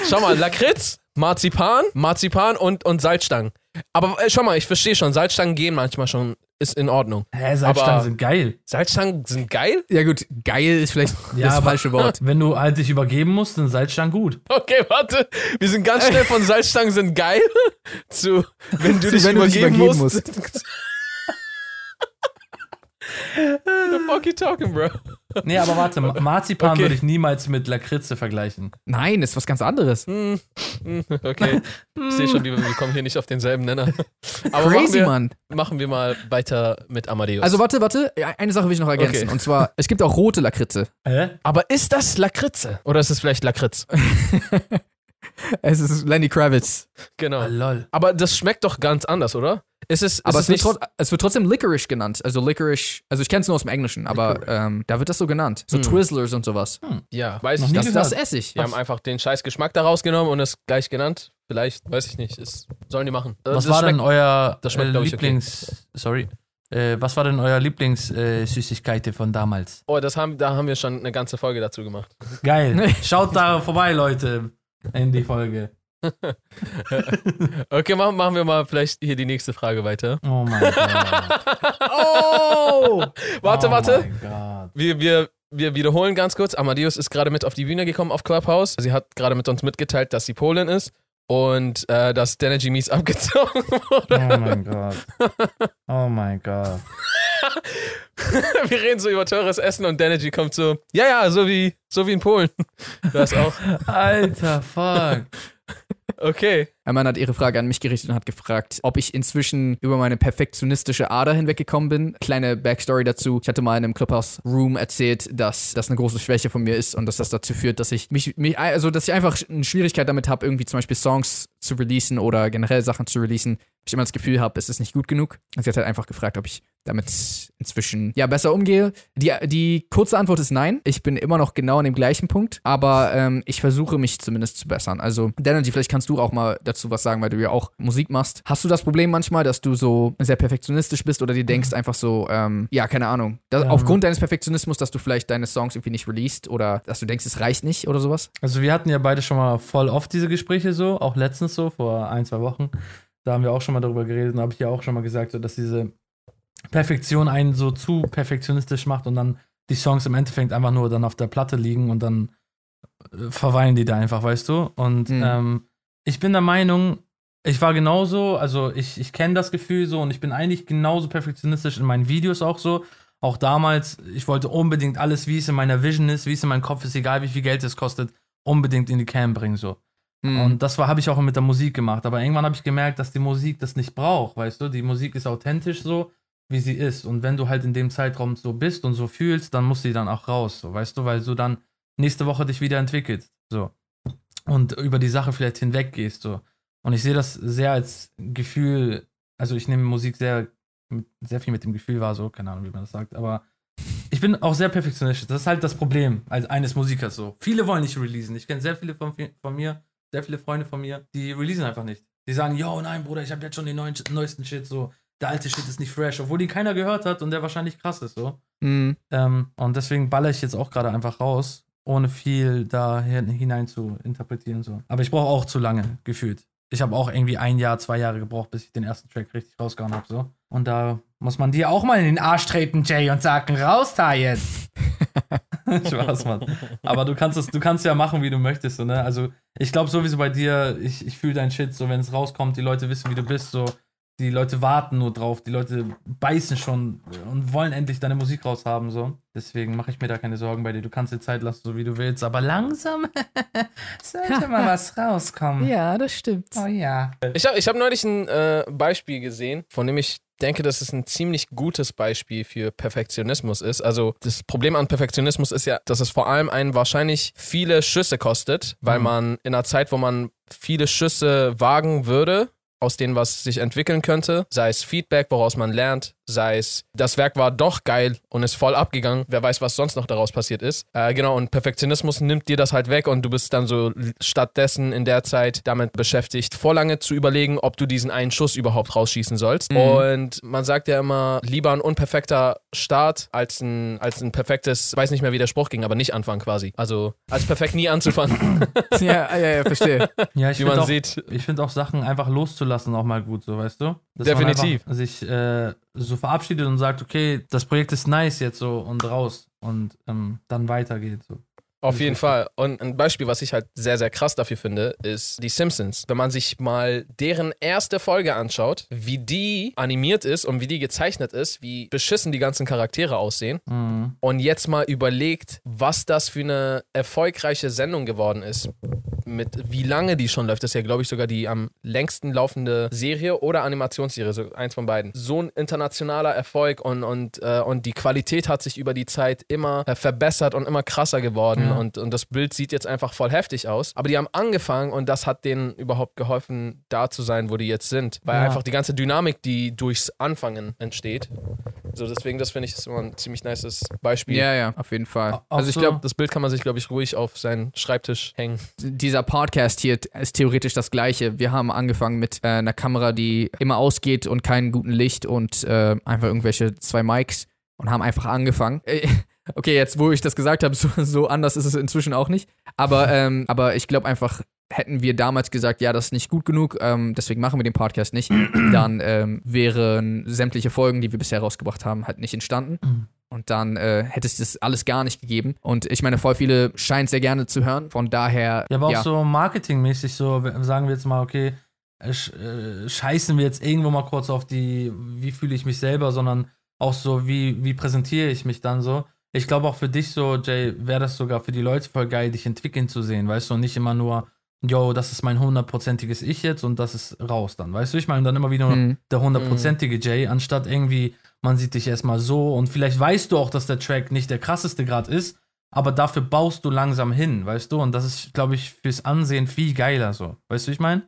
Speaker 3: schau mal, Lakritz, Marzipan, Marzipan und, und Salzstangen. Aber äh, schau mal, ich verstehe schon, Salzstangen gehen manchmal schon, ist in Ordnung.
Speaker 1: Hä, Salzstangen
Speaker 3: Aber-
Speaker 1: sind geil.
Speaker 3: Salzstangen sind geil?
Speaker 2: Ja gut, geil ist vielleicht das
Speaker 1: aber-
Speaker 2: falsche Wort.
Speaker 1: Wenn du halt dich übergeben musst, sind Salzstangen gut.
Speaker 3: Okay, warte. Wir sind ganz schnell von Salzstangen sind geil zu, wenn du
Speaker 2: Zu,
Speaker 3: dich
Speaker 2: wenn du dich
Speaker 3: übergeben,
Speaker 2: übergeben
Speaker 3: musst. The fuck you talking, bro?
Speaker 1: Nee, aber warte, Ma- Marzipan
Speaker 3: Okay.
Speaker 1: würde ich niemals mit Lakritze vergleichen.
Speaker 2: Nein, ist was ganz anderes.
Speaker 3: Hm, hm, okay, ich sehe schon, wir, wir kommen hier nicht auf denselben Nenner. Aber machen
Speaker 2: Crazy,
Speaker 3: wir,
Speaker 2: Mann.
Speaker 3: machen wir mal weiter mit Amadeus.
Speaker 2: Also warte, warte, Ja, eine Sache will ich noch ergänzen.
Speaker 3: Okay.
Speaker 2: Und zwar, es gibt auch rote Lakritze.
Speaker 1: Hä?
Speaker 3: Aber ist das Lakritze? Oder ist es vielleicht Lakritz?
Speaker 2: Es ist Lenny Kravitz.
Speaker 3: Genau.
Speaker 1: Ah, lol.
Speaker 3: Aber das schmeckt doch ganz anders, oder? Ist es, ist
Speaker 2: Aber
Speaker 3: es
Speaker 2: es wird, es wird trotzdem Licorice genannt. Also Licorice, also ich kenne es nur aus dem Englischen, aber ähm, da wird das so genannt. So
Speaker 3: Hm.
Speaker 2: Twizzlers und sowas.
Speaker 3: Ja, weiß
Speaker 1: Noch
Speaker 3: ich nicht.
Speaker 2: Das, das esse ich.
Speaker 3: Die haben einfach den scheiß Geschmack da rausgenommen und es gleich genannt. Vielleicht, weiß ich nicht. Ist, sollen die machen.
Speaker 1: Was
Speaker 3: das
Speaker 1: war denn euer
Speaker 3: das schmeckt,
Speaker 1: äh,
Speaker 3: ich, okay.
Speaker 1: Lieblings... Sorry. Äh, was war denn euer Lieblingssüßigkeit äh, von damals?
Speaker 3: Oh, das haben, da haben wir schon eine ganze Folge dazu gemacht.
Speaker 1: Geil. Schaut da vorbei, Leute, in die Folge.
Speaker 3: Okay, machen, machen wir mal vielleicht hier die nächste Frage weiter.
Speaker 1: Oh mein Gott.
Speaker 2: Oh!
Speaker 3: Warte,
Speaker 1: oh
Speaker 3: warte.
Speaker 1: Mein Gott.
Speaker 3: Wir, wir, wir wiederholen ganz kurz. Amadeus ist gerade mit auf die Bühne gekommen auf Clubhouse. Sie hat gerade mit uns mitgeteilt, dass sie Polin ist und äh, dass Danergy mies abgezogen wurde.
Speaker 1: Oh mein Gott. Oh mein Gott.
Speaker 3: Wir reden so über teures Essen und Danergy kommt so, ja, ja, so wie, so wie in Polen. Das auch.
Speaker 1: Alter, fuck.
Speaker 3: Okay.
Speaker 2: Ein Mann hat ihre Frage an mich gerichtet und hat gefragt, ob ich inzwischen über meine perfektionistische Ader hinweggekommen bin. Kleine Backstory dazu. Ich hatte mal in einem Clubhouse Room erzählt, dass das eine große Schwäche von mir ist und dass das dazu führt, dass ich mich, mich also dass ich einfach eine Schwierigkeit damit habe, irgendwie zum Beispiel Songs zu releasen oder generell Sachen zu releasen. ich immer das Gefühl habe, es ist nicht gut genug. Und sie hat halt einfach gefragt, ob ich damit inzwischen ja besser umgehe. Die, die kurze Antwort ist nein. Ich bin immer noch genau an dem gleichen Punkt, aber ähm, ich versuche mich zumindest zu bessern. Also, Energy, vielleicht kannst du auch mal dazu was sagen, weil du ja auch Musik machst. Hast du das Problem manchmal, dass du so sehr perfektionistisch bist oder dir denkst einfach so, ähm, ja, keine Ahnung, dass,
Speaker 1: Ähm.
Speaker 2: aufgrund deines Perfektionismus, dass du vielleicht deine Songs irgendwie nicht released oder dass du denkst, es reicht nicht oder sowas?
Speaker 1: Also wir hatten ja beide schon mal voll oft diese Gespräche so, auch letztens so, vor ein, zwei Wochen. Da haben wir auch schon mal darüber geredet und da habe ich ja auch schon mal gesagt, so, dass diese Perfektion einen so zu perfektionistisch macht und dann die Songs im Endeffekt einfach nur dann auf der Platte liegen und dann äh, verweilen die da einfach, weißt du? Und
Speaker 2: Mhm.
Speaker 1: ähm, ich bin der Meinung, ich war genauso, also ich, ich kenne das Gefühl so und ich bin eigentlich genauso perfektionistisch in meinen Videos auch so. Auch damals, ich wollte unbedingt alles, wie es in meiner Vision ist, wie es in meinem Kopf ist, egal wie viel Geld es kostet, unbedingt in die Cam bringen so.
Speaker 2: Hm.
Speaker 1: Und das habe ich auch mit der Musik gemacht. Aber irgendwann habe ich gemerkt, dass die Musik das nicht braucht, weißt du? Die Musik ist authentisch so, wie sie ist. Und wenn du halt in dem Zeitraum so bist und so fühlst, dann muss sie dann auch raus, so, weißt du? Weil du dann nächste Woche dich wieder entwickelst, so. Und über die Sache vielleicht hinweggehst, so. Und ich sehe das sehr als Gefühl, also ich nehme Musik sehr, sehr viel mit dem Gefühl wahr, so, keine Ahnung, wie man das sagt, aber ich bin auch sehr perfektionistisch. Das ist halt das Problem als eines Musikers so. Viele wollen nicht releasen. Ich kenne sehr viele von, von mir, sehr viele Freunde von mir, die releasen einfach nicht. Die sagen, yo, nein, Bruder, ich habe jetzt schon den neuen, neuesten Shit, so. Der alte Shit ist nicht fresh, obwohl die keiner gehört hat und der wahrscheinlich krass ist, so.
Speaker 2: Hm.
Speaker 1: Ähm, und deswegen baller ich jetzt auch gerade einfach raus, ohne viel da hin- hinein zu interpretieren, so. Aber ich brauche auch zu lange, gefühlt. Ich habe auch irgendwie ein Jahr, zwei Jahre gebraucht, bis ich den ersten Track richtig rausgehauen habe, so. Und da muss man dir auch mal in den Arsch treten, Jay, und sagen, raus da jetzt. Spaß, Mann. Aber du kannst es, du kannst ja machen, wie du möchtest, so, ne? Also, ich glaube sowieso bei dir, ich, ich fühle dein Shit, so, wenn es rauskommt, die Leute wissen, wie du bist, so. Die Leute warten nur drauf, die Leute beißen schon und wollen endlich deine Musik raushaben, so. Deswegen mache ich mir da keine Sorgen bei dir. Du kannst dir Zeit lassen, so wie du willst, aber langsam sollte mal was rauskommen.
Speaker 2: Ja, das stimmt.
Speaker 1: Oh ja.
Speaker 3: Ich habe ich hab neulich ein äh, Beispiel gesehen, von dem ich denke, dass es ein ziemlich gutes Beispiel für Perfektionismus ist. Also das Problem an Perfektionismus ist ja, dass es vor allem einen wahrscheinlich viele Schüsse kostet, weil
Speaker 1: Mhm.
Speaker 3: man in einer Zeit, wo man viele Schüsse wagen würde, aus denen was sich entwickeln könnte, sei es Feedback, woraus man lernt, sei es das Werk war doch geil und ist voll abgegangen, wer weiß, was sonst noch daraus passiert ist. Äh, genau, und Perfektionismus nimmt dir das halt weg und du bist dann so stattdessen in der Zeit damit beschäftigt, vorlange zu überlegen, ob du diesen einen Schuss überhaupt rausschießen sollst.
Speaker 2: Mhm.
Speaker 3: Und man sagt ja immer, lieber ein unperfekter Start als ein, als ein perfektes, weiß nicht mehr, wie der Spruch ging, aber nicht anfangen quasi. Also als perfekt nie anzufangen,
Speaker 2: ja, ja, ja, verstehe.
Speaker 1: Ja, ich
Speaker 3: wie
Speaker 1: finde
Speaker 3: man
Speaker 1: auch,
Speaker 3: sieht.
Speaker 1: ich finde auch Sachen einfach loszulassen auch mal gut, so weißt du? Dass
Speaker 3: Definitiv.
Speaker 1: Sich äh, so verabschiedet und sagt, okay, das Projekt ist nice jetzt so und raus und ähm, dann weitergeht. So.
Speaker 3: Auf jeden Fall. Und ein Beispiel, was ich halt sehr, sehr krass dafür finde, ist die Simpsons. Wenn man sich mal deren erste Folge anschaut, wie die animiert ist und wie die gezeichnet ist, wie beschissen die ganzen Charaktere aussehen
Speaker 1: Mhm.
Speaker 3: und jetzt mal überlegt, was das für eine erfolgreiche Sendung geworden ist, mit wie lange die schon läuft. Das ist ja, glaube ich, sogar die am längsten laufende Serie oder Animationsserie, so eins von beiden. So ein internationaler Erfolg und, und, äh, und die Qualität hat sich über die Zeit immer äh, verbessert und immer krasser geworden
Speaker 1: Ja.
Speaker 3: und, und das Bild sieht jetzt einfach voll heftig aus. Aber die haben angefangen und das hat denen überhaupt geholfen, da zu sein, wo die jetzt sind. Weil
Speaker 1: Ja.
Speaker 3: einfach die ganze Dynamik, die durchs Anfangen entsteht. So, deswegen, das finde ich ist immer ein ziemlich nices Beispiel.
Speaker 2: Ja, ja, auf jeden Fall.
Speaker 1: Auch
Speaker 2: Also ich
Speaker 1: so-
Speaker 2: glaube,
Speaker 3: Das Bild kann man sich, glaube ich, ruhig auf seinen Schreibtisch hängen.
Speaker 2: dieser Podcast hier ist theoretisch das gleiche. Wir haben angefangen mit äh, einer Kamera, die immer ausgeht und keinen guten Licht und äh, einfach irgendwelche zwei Mics und haben einfach angefangen. Okay, jetzt wo ich das gesagt habe, so, so anders ist es inzwischen auch nicht. Aber, ähm, aber ich glaube einfach, hätten wir damals gesagt, ja, das ist nicht gut genug, ähm, deswegen machen wir den Podcast nicht, dann ähm, wären sämtliche Folgen, die wir bisher rausgebracht haben, halt nicht entstanden. Und dann äh, hätte es das alles gar nicht gegeben. Und ich meine, voll viele scheinen es sehr gerne zu hören. Von daher.
Speaker 1: Ja, aber auch so marketingmäßig so, sagen wir jetzt mal, okay, äh, äh, scheißen wir jetzt irgendwo mal kurz auf die, wie fühle ich mich selber, sondern auch so, wie, wie präsentiere ich mich dann so. Ich glaube auch für dich so, Jay, wäre das sogar für die Leute voll geil, dich entwickeln zu sehen, weißt du, und nicht immer nur, yo, das ist mein hundertprozentiges Ich jetzt und das ist raus dann, weißt du, ich meine, dann immer wieder nur
Speaker 2: Mhm.
Speaker 1: der hundertprozentige Jay, anstatt irgendwie, man sieht dich erstmal so und vielleicht weißt du auch, dass der Track nicht der krasseste gerade ist, aber dafür baust du langsam hin, weißt du? Und das ist, glaube ich, fürs Ansehen viel geiler so. Weißt du, wie ich meine?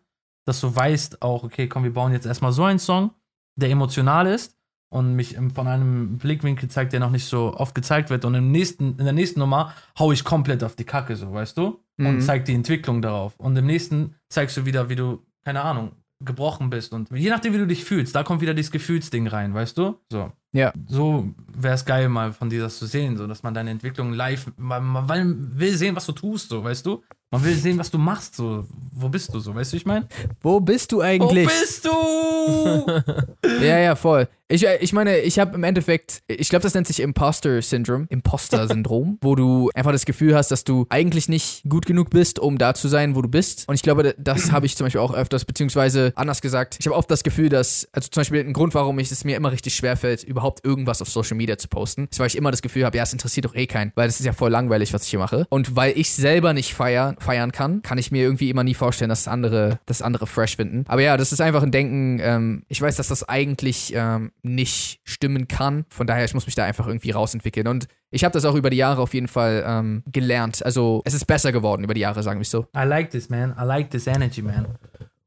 Speaker 1: dass du weißt auch, okay, komm, wir bauen jetzt erstmal so einen Song, der emotional ist und mich von einem Blickwinkel zeigt, der noch nicht so oft gezeigt wird. Und im nächsten, in der nächsten Nummer hau ich komplett auf die Kacke, so, weißt du? Und
Speaker 2: Mhm.
Speaker 1: zeig die Entwicklung darauf. Und im nächsten zeigst du wieder, wie du, keine Ahnung, gebrochen bist. Und je nachdem, wie du dich fühlst, da kommt wieder dieses Gefühlsding rein, weißt du? So.
Speaker 2: Ja.
Speaker 1: So wäre es geil, mal von dir das zu sehen, so dass man deine Entwicklung live, man, man will sehen, was du tust, so, weißt du? Man will sehen, was du machst, so. Wo bist du, so, weißt du, ich meine?
Speaker 2: Wo bist du eigentlich?
Speaker 1: bist du?
Speaker 2: Ja, ja, voll. Ich, äh, ich meine, ich habe im Endeffekt, ich glaube, das nennt sich Imposter Syndrome, Imposter-Syndrom, wo du einfach das Gefühl hast, dass du eigentlich nicht gut genug bist, um da zu sein, wo du bist. Und ich glaube, das habe ich zum Beispiel auch öfters, beziehungsweise anders gesagt, ich habe oft das Gefühl, dass, also zum Beispiel ein Grund, warum ich es mir immer richtig schwerfällt, überhaupt irgendwas auf Social Media zu posten, ist, weil ich immer das Gefühl habe, ja, es interessiert doch eh keinen, weil das ist ja voll langweilig, was ich hier mache. Und weil ich selber nicht feiern, feiern kann, kann ich mir irgendwie immer nie vorstellen, dass andere, dass andere fresh finden. Aber ja, das ist einfach ein Denken, ähm, ich weiß, dass das eigentlich ähm, nicht stimmen kann. Von daher, ich muss mich da einfach irgendwie rausentwickeln. Und ich habe das auch über die Jahre auf jeden Fall ähm, gelernt. Also es ist besser geworden über die Jahre, sagen wir so.
Speaker 1: I like this, man. I like this energy, man.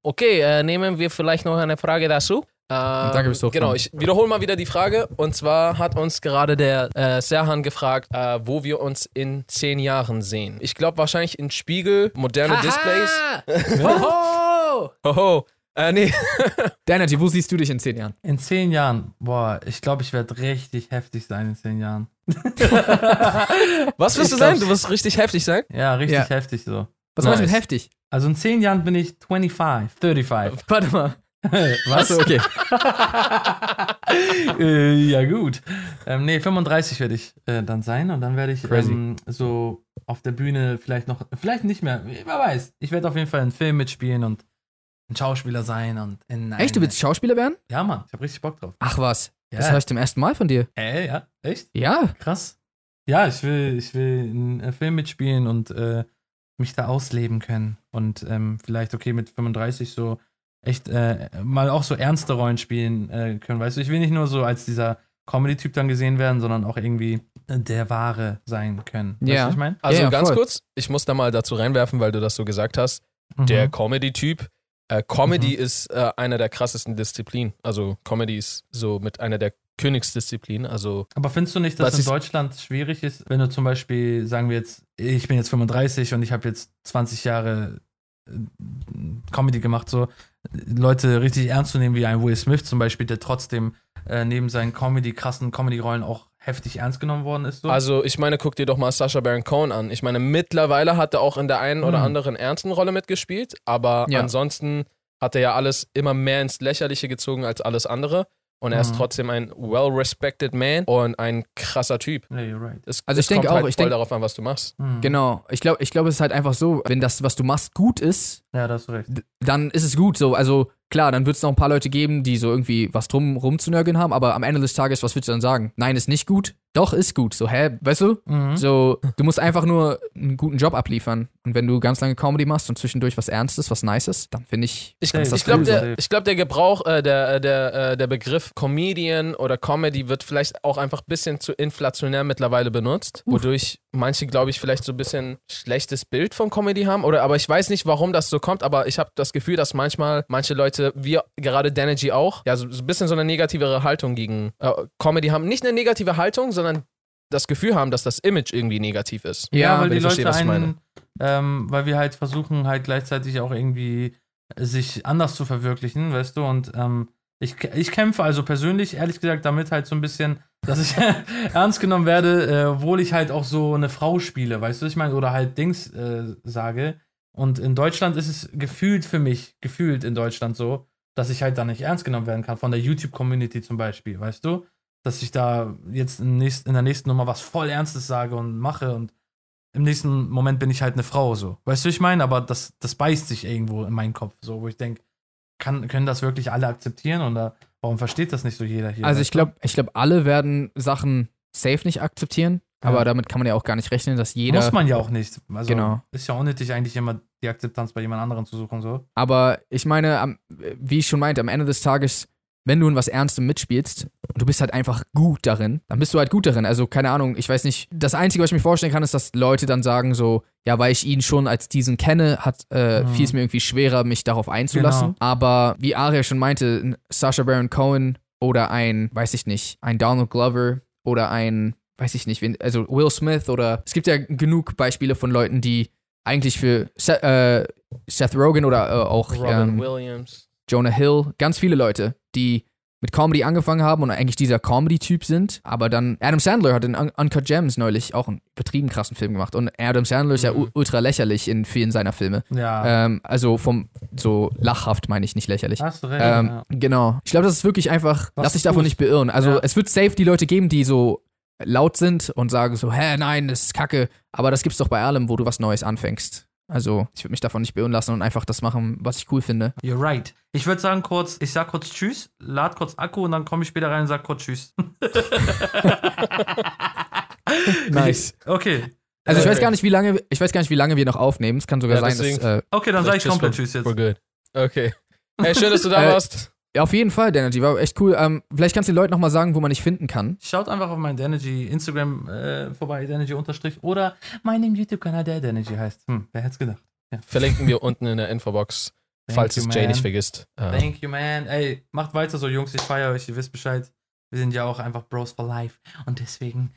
Speaker 3: Okay, äh, nehmen wir vielleicht noch eine Frage dazu. Ähm,
Speaker 2: Danke fürs Durchkommen.
Speaker 3: Genau, ich wiederhole mal wieder die Frage. Und zwar hat uns gerade der äh, Serhan gefragt, äh, wo wir uns in zehn Jahren sehen. Ich glaube wahrscheinlich in Spiegel, moderne Displays.
Speaker 2: Hoho!
Speaker 3: Hoho. Äh, nee.
Speaker 2: Danergy, wo siehst du dich in zehn Jahren?
Speaker 1: In zehn Jahren, boah, ich glaube, ich werde richtig heftig sein in zehn Jahren.
Speaker 3: Was wirst du sein? Du wirst richtig heftig sein?
Speaker 1: Ja, richtig
Speaker 2: Ja.
Speaker 1: heftig so.
Speaker 2: Was meinst du mit
Speaker 3: Nice.
Speaker 2: heftig?
Speaker 1: Also in zehn Jahren bin ich 25, 35.
Speaker 2: Warte mal.
Speaker 1: Was?
Speaker 2: Achso, okay.
Speaker 1: äh, ja, gut. Ähm, nee, 35 werde ich äh, dann sein und dann werde ich ähm, so auf der Bühne vielleicht noch, vielleicht nicht mehr, wer weiß. Ich werde auf jeden Fall einen Film mitspielen und ein Schauspieler sein und in
Speaker 2: Echt, du willst Schauspieler werden?
Speaker 1: Ja, Mann, ich habe richtig Bock drauf.
Speaker 2: Ach was.
Speaker 1: Ja.
Speaker 2: Das höre ich zum ersten Mal von dir.
Speaker 1: Äh, ja, echt?
Speaker 2: Ja.
Speaker 1: Krass. Ja, ich will, ich will einen äh, Film mitspielen und äh, mich da ausleben können. Und ähm, vielleicht, okay, mit 35 so echt äh, mal auch so ernste Rollen spielen äh, können. Weißt du, ich will nicht nur so als dieser Comedy-Typ dann gesehen werden, sondern auch irgendwie der Wahre sein können. Weißt
Speaker 2: Ja.
Speaker 1: du, was ich meine?
Speaker 3: Also
Speaker 2: Ja,
Speaker 3: ganz
Speaker 2: voll.
Speaker 3: kurz, ich muss da mal dazu reinwerfen, weil du das so gesagt hast. Der Comedy-Typ. Äh, Comedy ist äh, einer der krassesten Disziplinen. Also Comedy ist so mit einer der Königsdisziplinen. Also
Speaker 1: Aber findest du nicht, dass
Speaker 3: Was
Speaker 1: in Deutschland schwierig ist, wenn du zum Beispiel, sagen wir jetzt, ich bin jetzt 35 und ich habe jetzt 20 Jahre äh, Comedy gemacht, so Leute richtig ernst zu nehmen, wie ein Will Smith zum Beispiel, der trotzdem äh, neben seinen Comedy, krassen Comedy-Rollen auch heftig ernst genommen worden ist. So.
Speaker 3: Also, ich meine, guck dir doch mal Sacha Baron Cohen an. Ich meine, mittlerweile hat er auch in der einen oder
Speaker 1: Hm.
Speaker 3: anderen ernsten Rolle mitgespielt, aber
Speaker 2: Ja.
Speaker 3: ansonsten hat er ja alles immer mehr ins Lächerliche gezogen als alles andere. Und er ist
Speaker 1: Mhm.
Speaker 3: trotzdem ein well-respected man und ein krasser Typ.
Speaker 1: yeah, you're right.
Speaker 3: Es,
Speaker 2: Also
Speaker 3: es
Speaker 2: ich denke
Speaker 3: kommt
Speaker 2: auch,
Speaker 3: halt
Speaker 2: ich
Speaker 3: voll
Speaker 2: denk-
Speaker 3: darauf an, was du machst.
Speaker 1: Hm.
Speaker 2: Genau. Ich glaube, ich glaube, es ist halt einfach so, wenn das, was du machst, gut ist,
Speaker 1: Ja,
Speaker 2: dann ist es gut. So, also klar, dann wird es noch ein paar Leute geben, die so irgendwie was drum rumzunörgeln haben, aber am Ende des Tages, was willst du dann sagen? Nein, ist nicht gut. Doch, ist gut. So, hä, weißt du?
Speaker 1: Mhm.
Speaker 2: So, du musst einfach nur einen guten Job abliefern. Und wenn du ganz lange Comedy machst und zwischendurch was Ernstes, was Nices, dann finde ich,
Speaker 3: Ich, ich
Speaker 1: Das
Speaker 3: glaube, der, ich glaub, der Gebrauch, äh, der, der, äh, der Begriff Comedian oder Comedy wird vielleicht auch einfach ein bisschen zu inflationär mittlerweile benutzt, wodurch manche, glaube ich, vielleicht so ein bisschen schlechtes Bild von Comedy haben. Oder, aber ich weiß nicht, warum das so kommt, aber ich habe das Gefühl, dass manchmal manche Leute, wie gerade Danergy auch, ja, so, so ein bisschen so eine negativere Haltung gegen äh, Comedy haben. Nicht eine negative Haltung, sondern das Gefühl haben, dass das Image irgendwie negativ ist.
Speaker 1: Ja, weil
Speaker 3: wenn
Speaker 1: die
Speaker 3: ich verstehe,
Speaker 1: Leute
Speaker 3: was ich meine.
Speaker 1: einen, ähm, weil wir halt versuchen, halt gleichzeitig auch irgendwie sich anders zu verwirklichen, weißt du, und ähm, ich, ich kämpfe also persönlich, ehrlich gesagt, damit halt so ein bisschen, dass ich ernst genommen werde, äh, obwohl ich halt auch so eine Frau spiele, weißt du, ich meine, oder halt Dings äh, sage. Und in Deutschland ist es gefühlt für mich, gefühlt in Deutschland so, dass ich halt da nicht ernst genommen werden kann, von der YouTube-Community zum Beispiel, weißt du? Dass ich da jetzt in, nächst, in der nächsten Nummer was voll Ernstes sage und mache und im nächsten Moment bin ich halt eine Frau so. Weißt du, ich meine? Aber das, das beißt sich irgendwo in meinen Kopf, so, wo ich denke, kann, können das wirklich alle akzeptieren oder warum versteht das nicht so jeder hier?
Speaker 2: also ich glaube, ich glaube, alle werden Sachen safe nicht akzeptieren.
Speaker 1: Ja.
Speaker 2: Aber damit kann man ja auch gar nicht rechnen, dass jeder.
Speaker 1: Muss man ja auch nicht. Also
Speaker 2: Genau.
Speaker 1: ist ja unnötig, eigentlich immer die Akzeptanz bei jemand anderem zu suchen, so.
Speaker 2: Aber ich meine, am, wie ich schon meinte, am Ende des Tages wenn du in was Ernstem mitspielst und du bist halt einfach gut darin, dann bist du halt gut darin. Also keine Ahnung, ich weiß nicht. Das Einzige, was ich mir vorstellen kann, ist, dass Leute dann sagen so, ja, weil ich ihn schon als diesen kenne, hat äh,
Speaker 1: Mhm.
Speaker 2: fiel es mir irgendwie schwerer, mich darauf einzulassen.
Speaker 1: Genau.
Speaker 2: Aber wie Aria schon meinte, ein Sacha Baron Cohen oder ein, weiß ich nicht, ein Donald Glover oder ein, weiß ich nicht, wen, also Will Smith oder es gibt ja genug Beispiele von Leuten, die eigentlich für Seth, äh, Seth Rogen oder äh, auch
Speaker 3: Robin
Speaker 2: ähm,
Speaker 3: Williams.
Speaker 2: Jonah Hill, ganz viele Leute, die mit Comedy angefangen haben und eigentlich dieser Comedy-Typ sind, aber dann Adam Sandler hat in Un Uncut Gems neulich auch einen übertrieben krassen Film gemacht und Adam Sandler ist ja
Speaker 3: Mhm.
Speaker 2: ultra lächerlich in vielen seiner Filme.
Speaker 1: Ja.
Speaker 2: Ähm, also vom so lachhaft meine ich nicht lächerlich.
Speaker 1: Hast du recht.
Speaker 2: Ähm,
Speaker 1: ja.
Speaker 2: Genau. Ich glaube, das ist wirklich einfach,
Speaker 1: Was
Speaker 2: lass dich davon nicht beirren. Also
Speaker 1: Ja.
Speaker 2: es wird safe die Leute geben, die so laut sind und sagen so, hä, nein, das ist kacke. Aber das gibt's doch bei allem, wo du was Neues anfängst. Also ich würde mich davon nicht beirren lassen und einfach das machen, was ich cool finde.
Speaker 1: You're right. Ich würde sagen kurz, ich sag kurz Tschüss, lad kurz Akku und dann komme ich später rein und sag kurz Tschüss.
Speaker 2: Nice.
Speaker 1: Okay.
Speaker 2: Also ich weiß gar nicht, wie lange, ich weiß gar nicht, wie lange wir noch aufnehmen. Es kann sogar
Speaker 3: Ja,
Speaker 2: sein,
Speaker 3: deswegen-
Speaker 2: dass. Äh,
Speaker 1: Okay, dann sag ich komplett Tschüss jetzt.
Speaker 3: We're good. Okay. Hey, schön, dass du da
Speaker 2: Äh,
Speaker 3: warst.
Speaker 2: Ja, auf jeden Fall, Danergy, war echt cool. Ähm, vielleicht kannst du den Leuten nochmal sagen, wo man dich finden kann.
Speaker 1: Schaut einfach auf meinen Danergy Instagram äh, vorbei, Danergy unterstrich oder meinem YouTube-Kanal, der Danergy heißt. Hm, wer hätte es gedacht?
Speaker 3: Verlinken wir unten in der Infobox,
Speaker 1: Thank
Speaker 3: falls
Speaker 1: you,
Speaker 3: es Jay nicht vergisst. Äh,
Speaker 1: Thank you, man. Ey, macht weiter so, Jungs. Ich feiere euch. Ihr wisst Bescheid. Wir sind ja auch einfach Bros for Life. Und deswegen.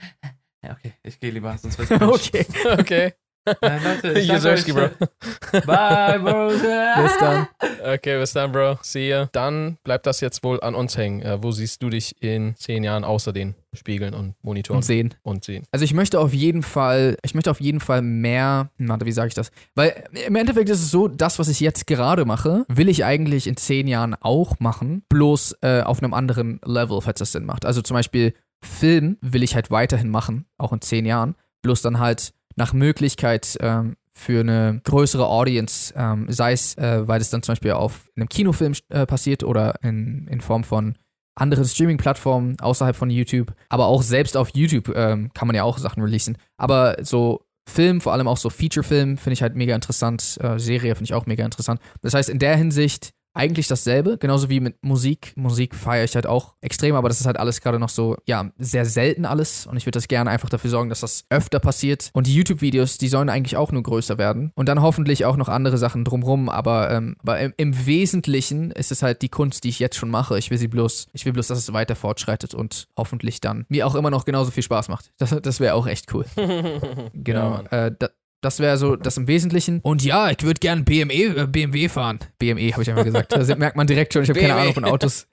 Speaker 1: Ja, okay, ich gehe lieber, sonst wird's cringe.
Speaker 2: okay.
Speaker 3: okay.
Speaker 1: Äh, Leute, ich
Speaker 3: Bro.
Speaker 1: euch. Bye, Bros.
Speaker 2: Bis dann.
Speaker 3: Okay, bis dann, Bro. See ya. Dann bleibt das jetzt wohl an uns hängen. Äh, wo siehst du dich in zehn Jahren außer den Spiegeln und Monitoren
Speaker 2: Und sehen.
Speaker 3: und sehen?
Speaker 2: Also ich möchte auf jeden Fall, ich möchte auf jeden Fall mehr, warte, wie sage ich das? Weil im Endeffekt ist es so, das, was ich jetzt gerade mache, will ich eigentlich in zehn Jahren auch machen, bloß äh, auf einem anderen Level, falls das Sinn macht. Also zum Beispiel Film will ich halt weiterhin machen, auch in zehn Jahren, bloß dann halt nach Möglichkeit ähm, für eine größere Audience, ähm, sei es, äh, weil es dann zum Beispiel auf einem Kinofilm äh, passiert oder in, in Form von anderen Streaming-Plattformen außerhalb von YouTube, aber auch selbst auf YouTube ähm, kann man ja auch Sachen releasen. Aber so Film, vor allem auch so Feature-Film, finde ich halt mega interessant. Äh, Serie finde ich auch mega interessant. Das heißt, in der Hinsicht eigentlich dasselbe, genauso wie mit Musik. Musik feiere ich halt auch extrem, aber das ist halt alles gerade noch so, ja, sehr selten alles. Und ich würde das gerne einfach dafür sorgen, dass das öfter passiert. Und die YouTube-Videos, die sollen eigentlich auch nur größer werden. Und dann hoffentlich auch noch andere Sachen drumrum. Aber, ähm, aber im, im Wesentlichen ist es halt die Kunst, die ich jetzt schon mache. Ich will sie bloß, ich will bloß, dass es weiter fortschreitet und hoffentlich dann mir auch immer noch genauso viel Spaß macht. Das, das wäre auch echt cool. Genau.
Speaker 3: Mann.
Speaker 2: äh, da, das wäre so das im Wesentlichen. Und ja, ich würde gern BMW, äh, BMW fahren. BMW habe ich einfach gesagt. Da merkt man direkt schon, ich habe keine
Speaker 3: BMW.
Speaker 2: Ahnung von Autos.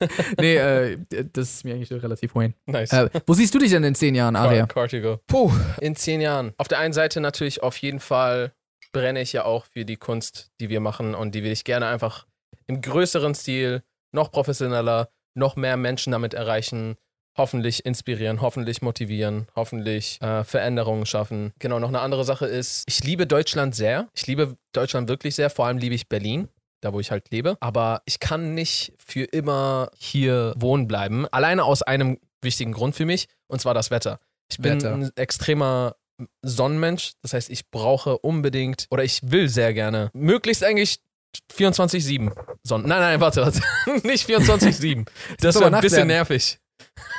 Speaker 2: nee, äh, das ist mir eigentlich relativ Wayne.
Speaker 3: nice.
Speaker 2: Äh, wo siehst du dich denn in zehn Jahren, Aria?
Speaker 3: Car, car to go. Puh, in zehn Jahren. Auf der einen Seite natürlich auf jeden Fall brenne ich ja auch für die Kunst, die wir machen und die will ich gerne einfach im größeren Stil, noch professioneller, noch mehr Menschen damit erreichen, hoffentlich inspirieren, hoffentlich motivieren, hoffentlich äh, Veränderungen schaffen. Genau, noch eine andere Sache ist, ich liebe Deutschland sehr. Ich liebe Deutschland wirklich sehr, vor allem liebe ich Berlin. Da, wo ich halt lebe. Aber ich kann nicht für immer hier wohnen bleiben. Alleine aus einem wichtigen Grund für mich, und zwar das Wetter. Ich bin
Speaker 2: Wetter.
Speaker 3: ein extremer Sonnenmensch. Das heißt, ich brauche unbedingt oder ich will sehr gerne, möglichst eigentlich 24-7 Sonnen. Nein, nein, warte, warte. Nicht 24-7. Das
Speaker 2: aber
Speaker 3: wäre ein bisschen nervig.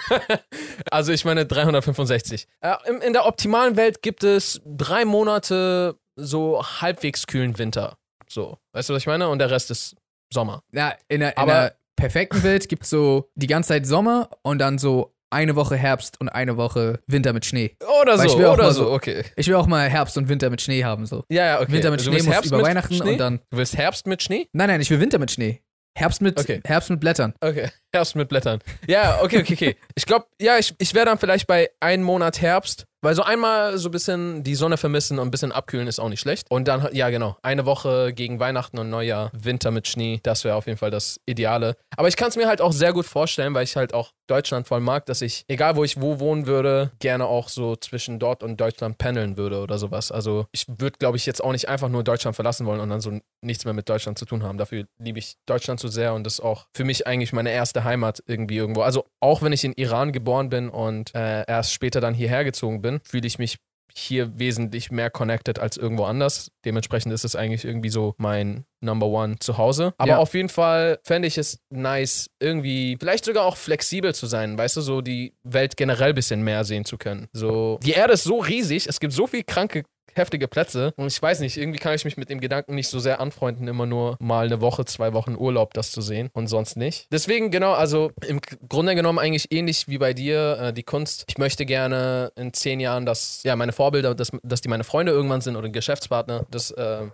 Speaker 3: also ich meine 365. Äh, in, in der optimalen Welt gibt es drei Monate so halbwegs kühlen Winter. So, weißt du, was ich meine? Und der Rest ist Sommer.
Speaker 2: Ja, in der, in
Speaker 3: Aber-
Speaker 2: der perfekten Welt gibt es so die ganze Zeit Sommer und dann so eine Woche Herbst und eine Woche Winter mit Schnee.
Speaker 3: Oder
Speaker 2: Weil
Speaker 3: so,
Speaker 2: ich will auch
Speaker 3: oder
Speaker 2: mal
Speaker 3: so, okay.
Speaker 2: Ich will auch mal Herbst und Winter mit Schnee haben, so.
Speaker 3: Ja, ja, okay.
Speaker 2: Winter mit Schnee muss
Speaker 3: Herbst
Speaker 2: über
Speaker 3: mit
Speaker 2: Weihnachten
Speaker 3: Schnee?
Speaker 2: und dann.
Speaker 3: Du willst Herbst mit Schnee?
Speaker 2: Nein, nein, ich will Winter mit Schnee. Herbst mit,
Speaker 3: Okay.
Speaker 2: Herbst mit Blättern.
Speaker 3: Okay, Herbst mit Blättern. Ja, okay, okay, okay. Ich glaube, ja, ich, ich wäre dann vielleicht bei einem Monat Herbst, weil so einmal so ein bisschen die Sonne vermissen und ein bisschen abkühlen ist auch nicht schlecht. Und dann, ja, genau, eine Woche gegen Weihnachten und Neujahr, Winter mit Schnee, das wäre auf jeden Fall das Ideale. Aber ich kann es mir halt auch sehr gut vorstellen, weil ich halt auch Deutschland voll mag, dass ich, egal wo ich wo wohnen würde, gerne auch so zwischen dort und Deutschland pendeln würde oder sowas. Also ich würde, glaube ich, jetzt auch nicht einfach nur Deutschland verlassen wollen und dann so nichts mehr mit Deutschland zu tun haben. Dafür liebe ich Deutschland so sehr und das ist auch für mich eigentlich meine erste Heimat irgendwie irgendwo. Also auch wenn ich in Iran geboren bin und äh, erst später dann hierher gezogen bin, fühle ich mich hier wesentlich mehr connected als irgendwo anders. Dementsprechend ist es eigentlich irgendwie so mein Number One zu Hause. Aber
Speaker 2: Ja.
Speaker 3: auf jeden Fall fände ich es nice, irgendwie vielleicht sogar auch flexibel zu sein, weißt du, so die Welt generell ein bisschen mehr sehen zu können. So, die Erde ist so riesig, es gibt so viel kranke heftige Plätze und ich weiß nicht, irgendwie kann ich mich mit dem Gedanken nicht so sehr anfreunden, immer nur mal eine Woche, zwei Wochen Urlaub das zu sehen und sonst nicht. Deswegen genau, also im Grunde genommen eigentlich ähnlich wie bei dir, äh, die Kunst. Ich möchte gerne in zehn Jahren, dass ja meine Vorbilder, dass, dass die meine Freunde irgendwann sind oder Geschäftspartner, das, äh,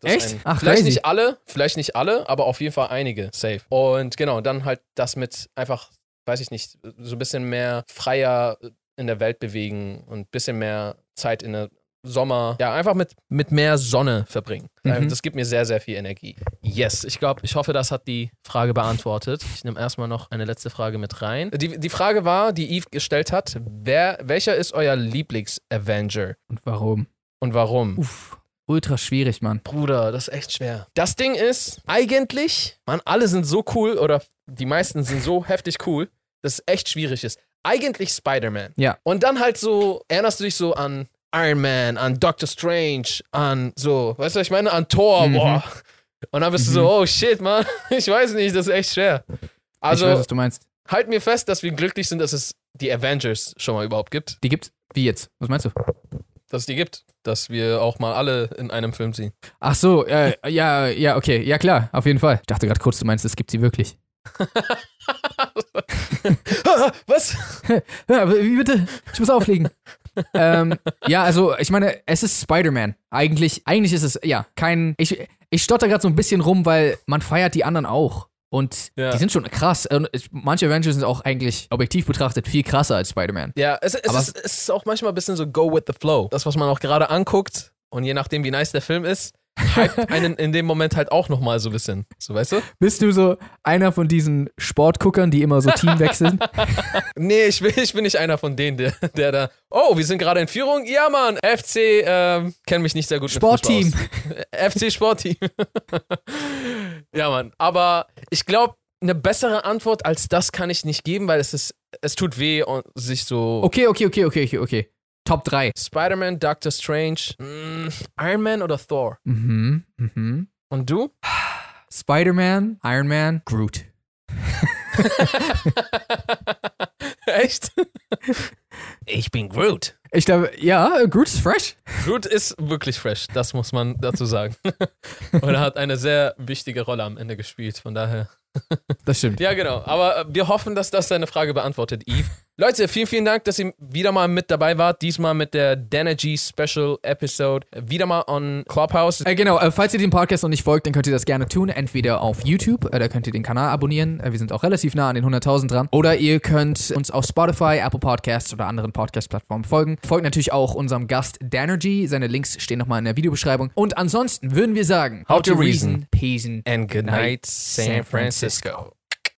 Speaker 3: das
Speaker 2: Echt?
Speaker 3: Ein,
Speaker 2: Ach,
Speaker 3: vielleicht
Speaker 2: crazy.
Speaker 3: nicht alle, vielleicht nicht alle, aber auf jeden Fall einige, safe. Und genau, dann halt das mit einfach, weiß ich nicht, so ein bisschen mehr freier in der Welt bewegen und ein bisschen mehr Zeit in der Sommer, ja, einfach mit, mit mehr Sonne verbringen.
Speaker 2: Mhm.
Speaker 3: Das gibt mir sehr, sehr viel Energie. Yes, ich glaube, ich hoffe, das hat die Frage beantwortet. Ich nehme erstmal noch eine letzte Frage mit rein. Die, die Frage war, die Eve gestellt hat, wer, welcher ist euer Lieblings-Avenger
Speaker 2: Und warum?
Speaker 3: und warum?
Speaker 2: Uff, ultra schwierig, Mann.
Speaker 3: Bruder, das ist echt schwer. Das Ding ist, eigentlich, man, alle sind so cool oder die meisten sind so heftig cool, dass es echt schwierig ist. Eigentlich Spider-Man.
Speaker 2: Ja.
Speaker 3: Und dann halt so, erinnerst du dich so an Iron Man, an Doctor Strange, an so, weißt du, was ich meine, an Thor,
Speaker 2: Mhm.
Speaker 3: boah. Und dann bist du so, oh shit, Mann, ich weiß nicht, das ist echt schwer.
Speaker 2: ich
Speaker 3: Also,
Speaker 2: weiß, was du meinst.
Speaker 3: halt mir fest, dass wir glücklich sind, dass es die Avengers schon mal überhaupt gibt.
Speaker 2: Die gibt's. Wie jetzt? Was meinst du?
Speaker 3: Dass es die gibt. Dass wir auch mal alle in einem Film sehen.
Speaker 2: Ach so, äh, ja, ja, okay. Ja, klar, auf jeden Fall. Ich dachte gerade kurz, du meinst, es gibt sie wirklich.
Speaker 3: Was?
Speaker 2: Wie bitte? Ich muss auflegen. Ähm, ja, also ich meine, es ist Spider-Man. Eigentlich, eigentlich ist es, ja, kein. Ich, ich stotter gerade so ein bisschen rum, weil man feiert die anderen auch. Und
Speaker 3: Ja.
Speaker 2: die sind schon krass. Manche Avengers sind auch eigentlich objektiv betrachtet viel krasser als Spider-Man.
Speaker 3: Ja, es, es, ist, es ist auch manchmal ein bisschen so go with the flow. Das, was man auch gerade anguckt und je nachdem, wie nice der Film ist, hypt einen in dem Moment halt auch nochmal so ein bisschen. So, weißt du?
Speaker 2: Bist du so einer von diesen Sportguckern, die immer so Team wechseln?
Speaker 3: Nee, ich bin, ich bin nicht einer von denen, der, der da, oh, wir sind gerade in Führung. Ja, Mann, FC, ähm, kenn mich nicht sehr gut
Speaker 2: Sportteam.
Speaker 3: FC Sportteam. ja, Mann, aber ich glaube, eine bessere Antwort als das kann ich nicht geben, weil es ist, es tut weh und sich so
Speaker 2: Okay, okay, okay, okay, okay, okay. Top 3.
Speaker 3: Spider-Man, Doctor Strange, mm, Iron Man oder Thor?
Speaker 2: Mhm, mhm.
Speaker 3: Und du?
Speaker 2: Spider-Man, Iron Man, Groot.
Speaker 3: Echt? Ich bin Groot.
Speaker 2: Ich glaube, ja, Groot ist fresh.
Speaker 3: Groot ist wirklich fresh, das muss man dazu sagen. Und er hat eine sehr wichtige Rolle am Ende gespielt, von daher.
Speaker 2: Das stimmt.
Speaker 3: Ja, genau. Aber äh, wir hoffen, dass das deine Frage beantwortet, Eve. Leute, vielen, vielen Dank, dass ihr wieder mal mit dabei wart. Diesmal mit der Danergy Special Episode. Wieder mal on Clubhouse.
Speaker 2: Äh, genau, äh, falls ihr dem Podcast noch nicht folgt, dann könnt ihr das gerne tun. Entweder auf YouTube, äh, da könnt ihr den Kanal abonnieren. Äh, wir sind auch relativ nah an den 100.000 dran. Oder ihr könnt uns auf Spotify, Apple Podcasts oder anderen Podcast-Plattformen folgen. Folgt natürlich auch unserem Gast Danergy. Seine Links stehen nochmal in der Videobeschreibung. Und ansonsten würden wir sagen,
Speaker 3: How to reason.
Speaker 2: Peace and
Speaker 3: And good night, San Francisco.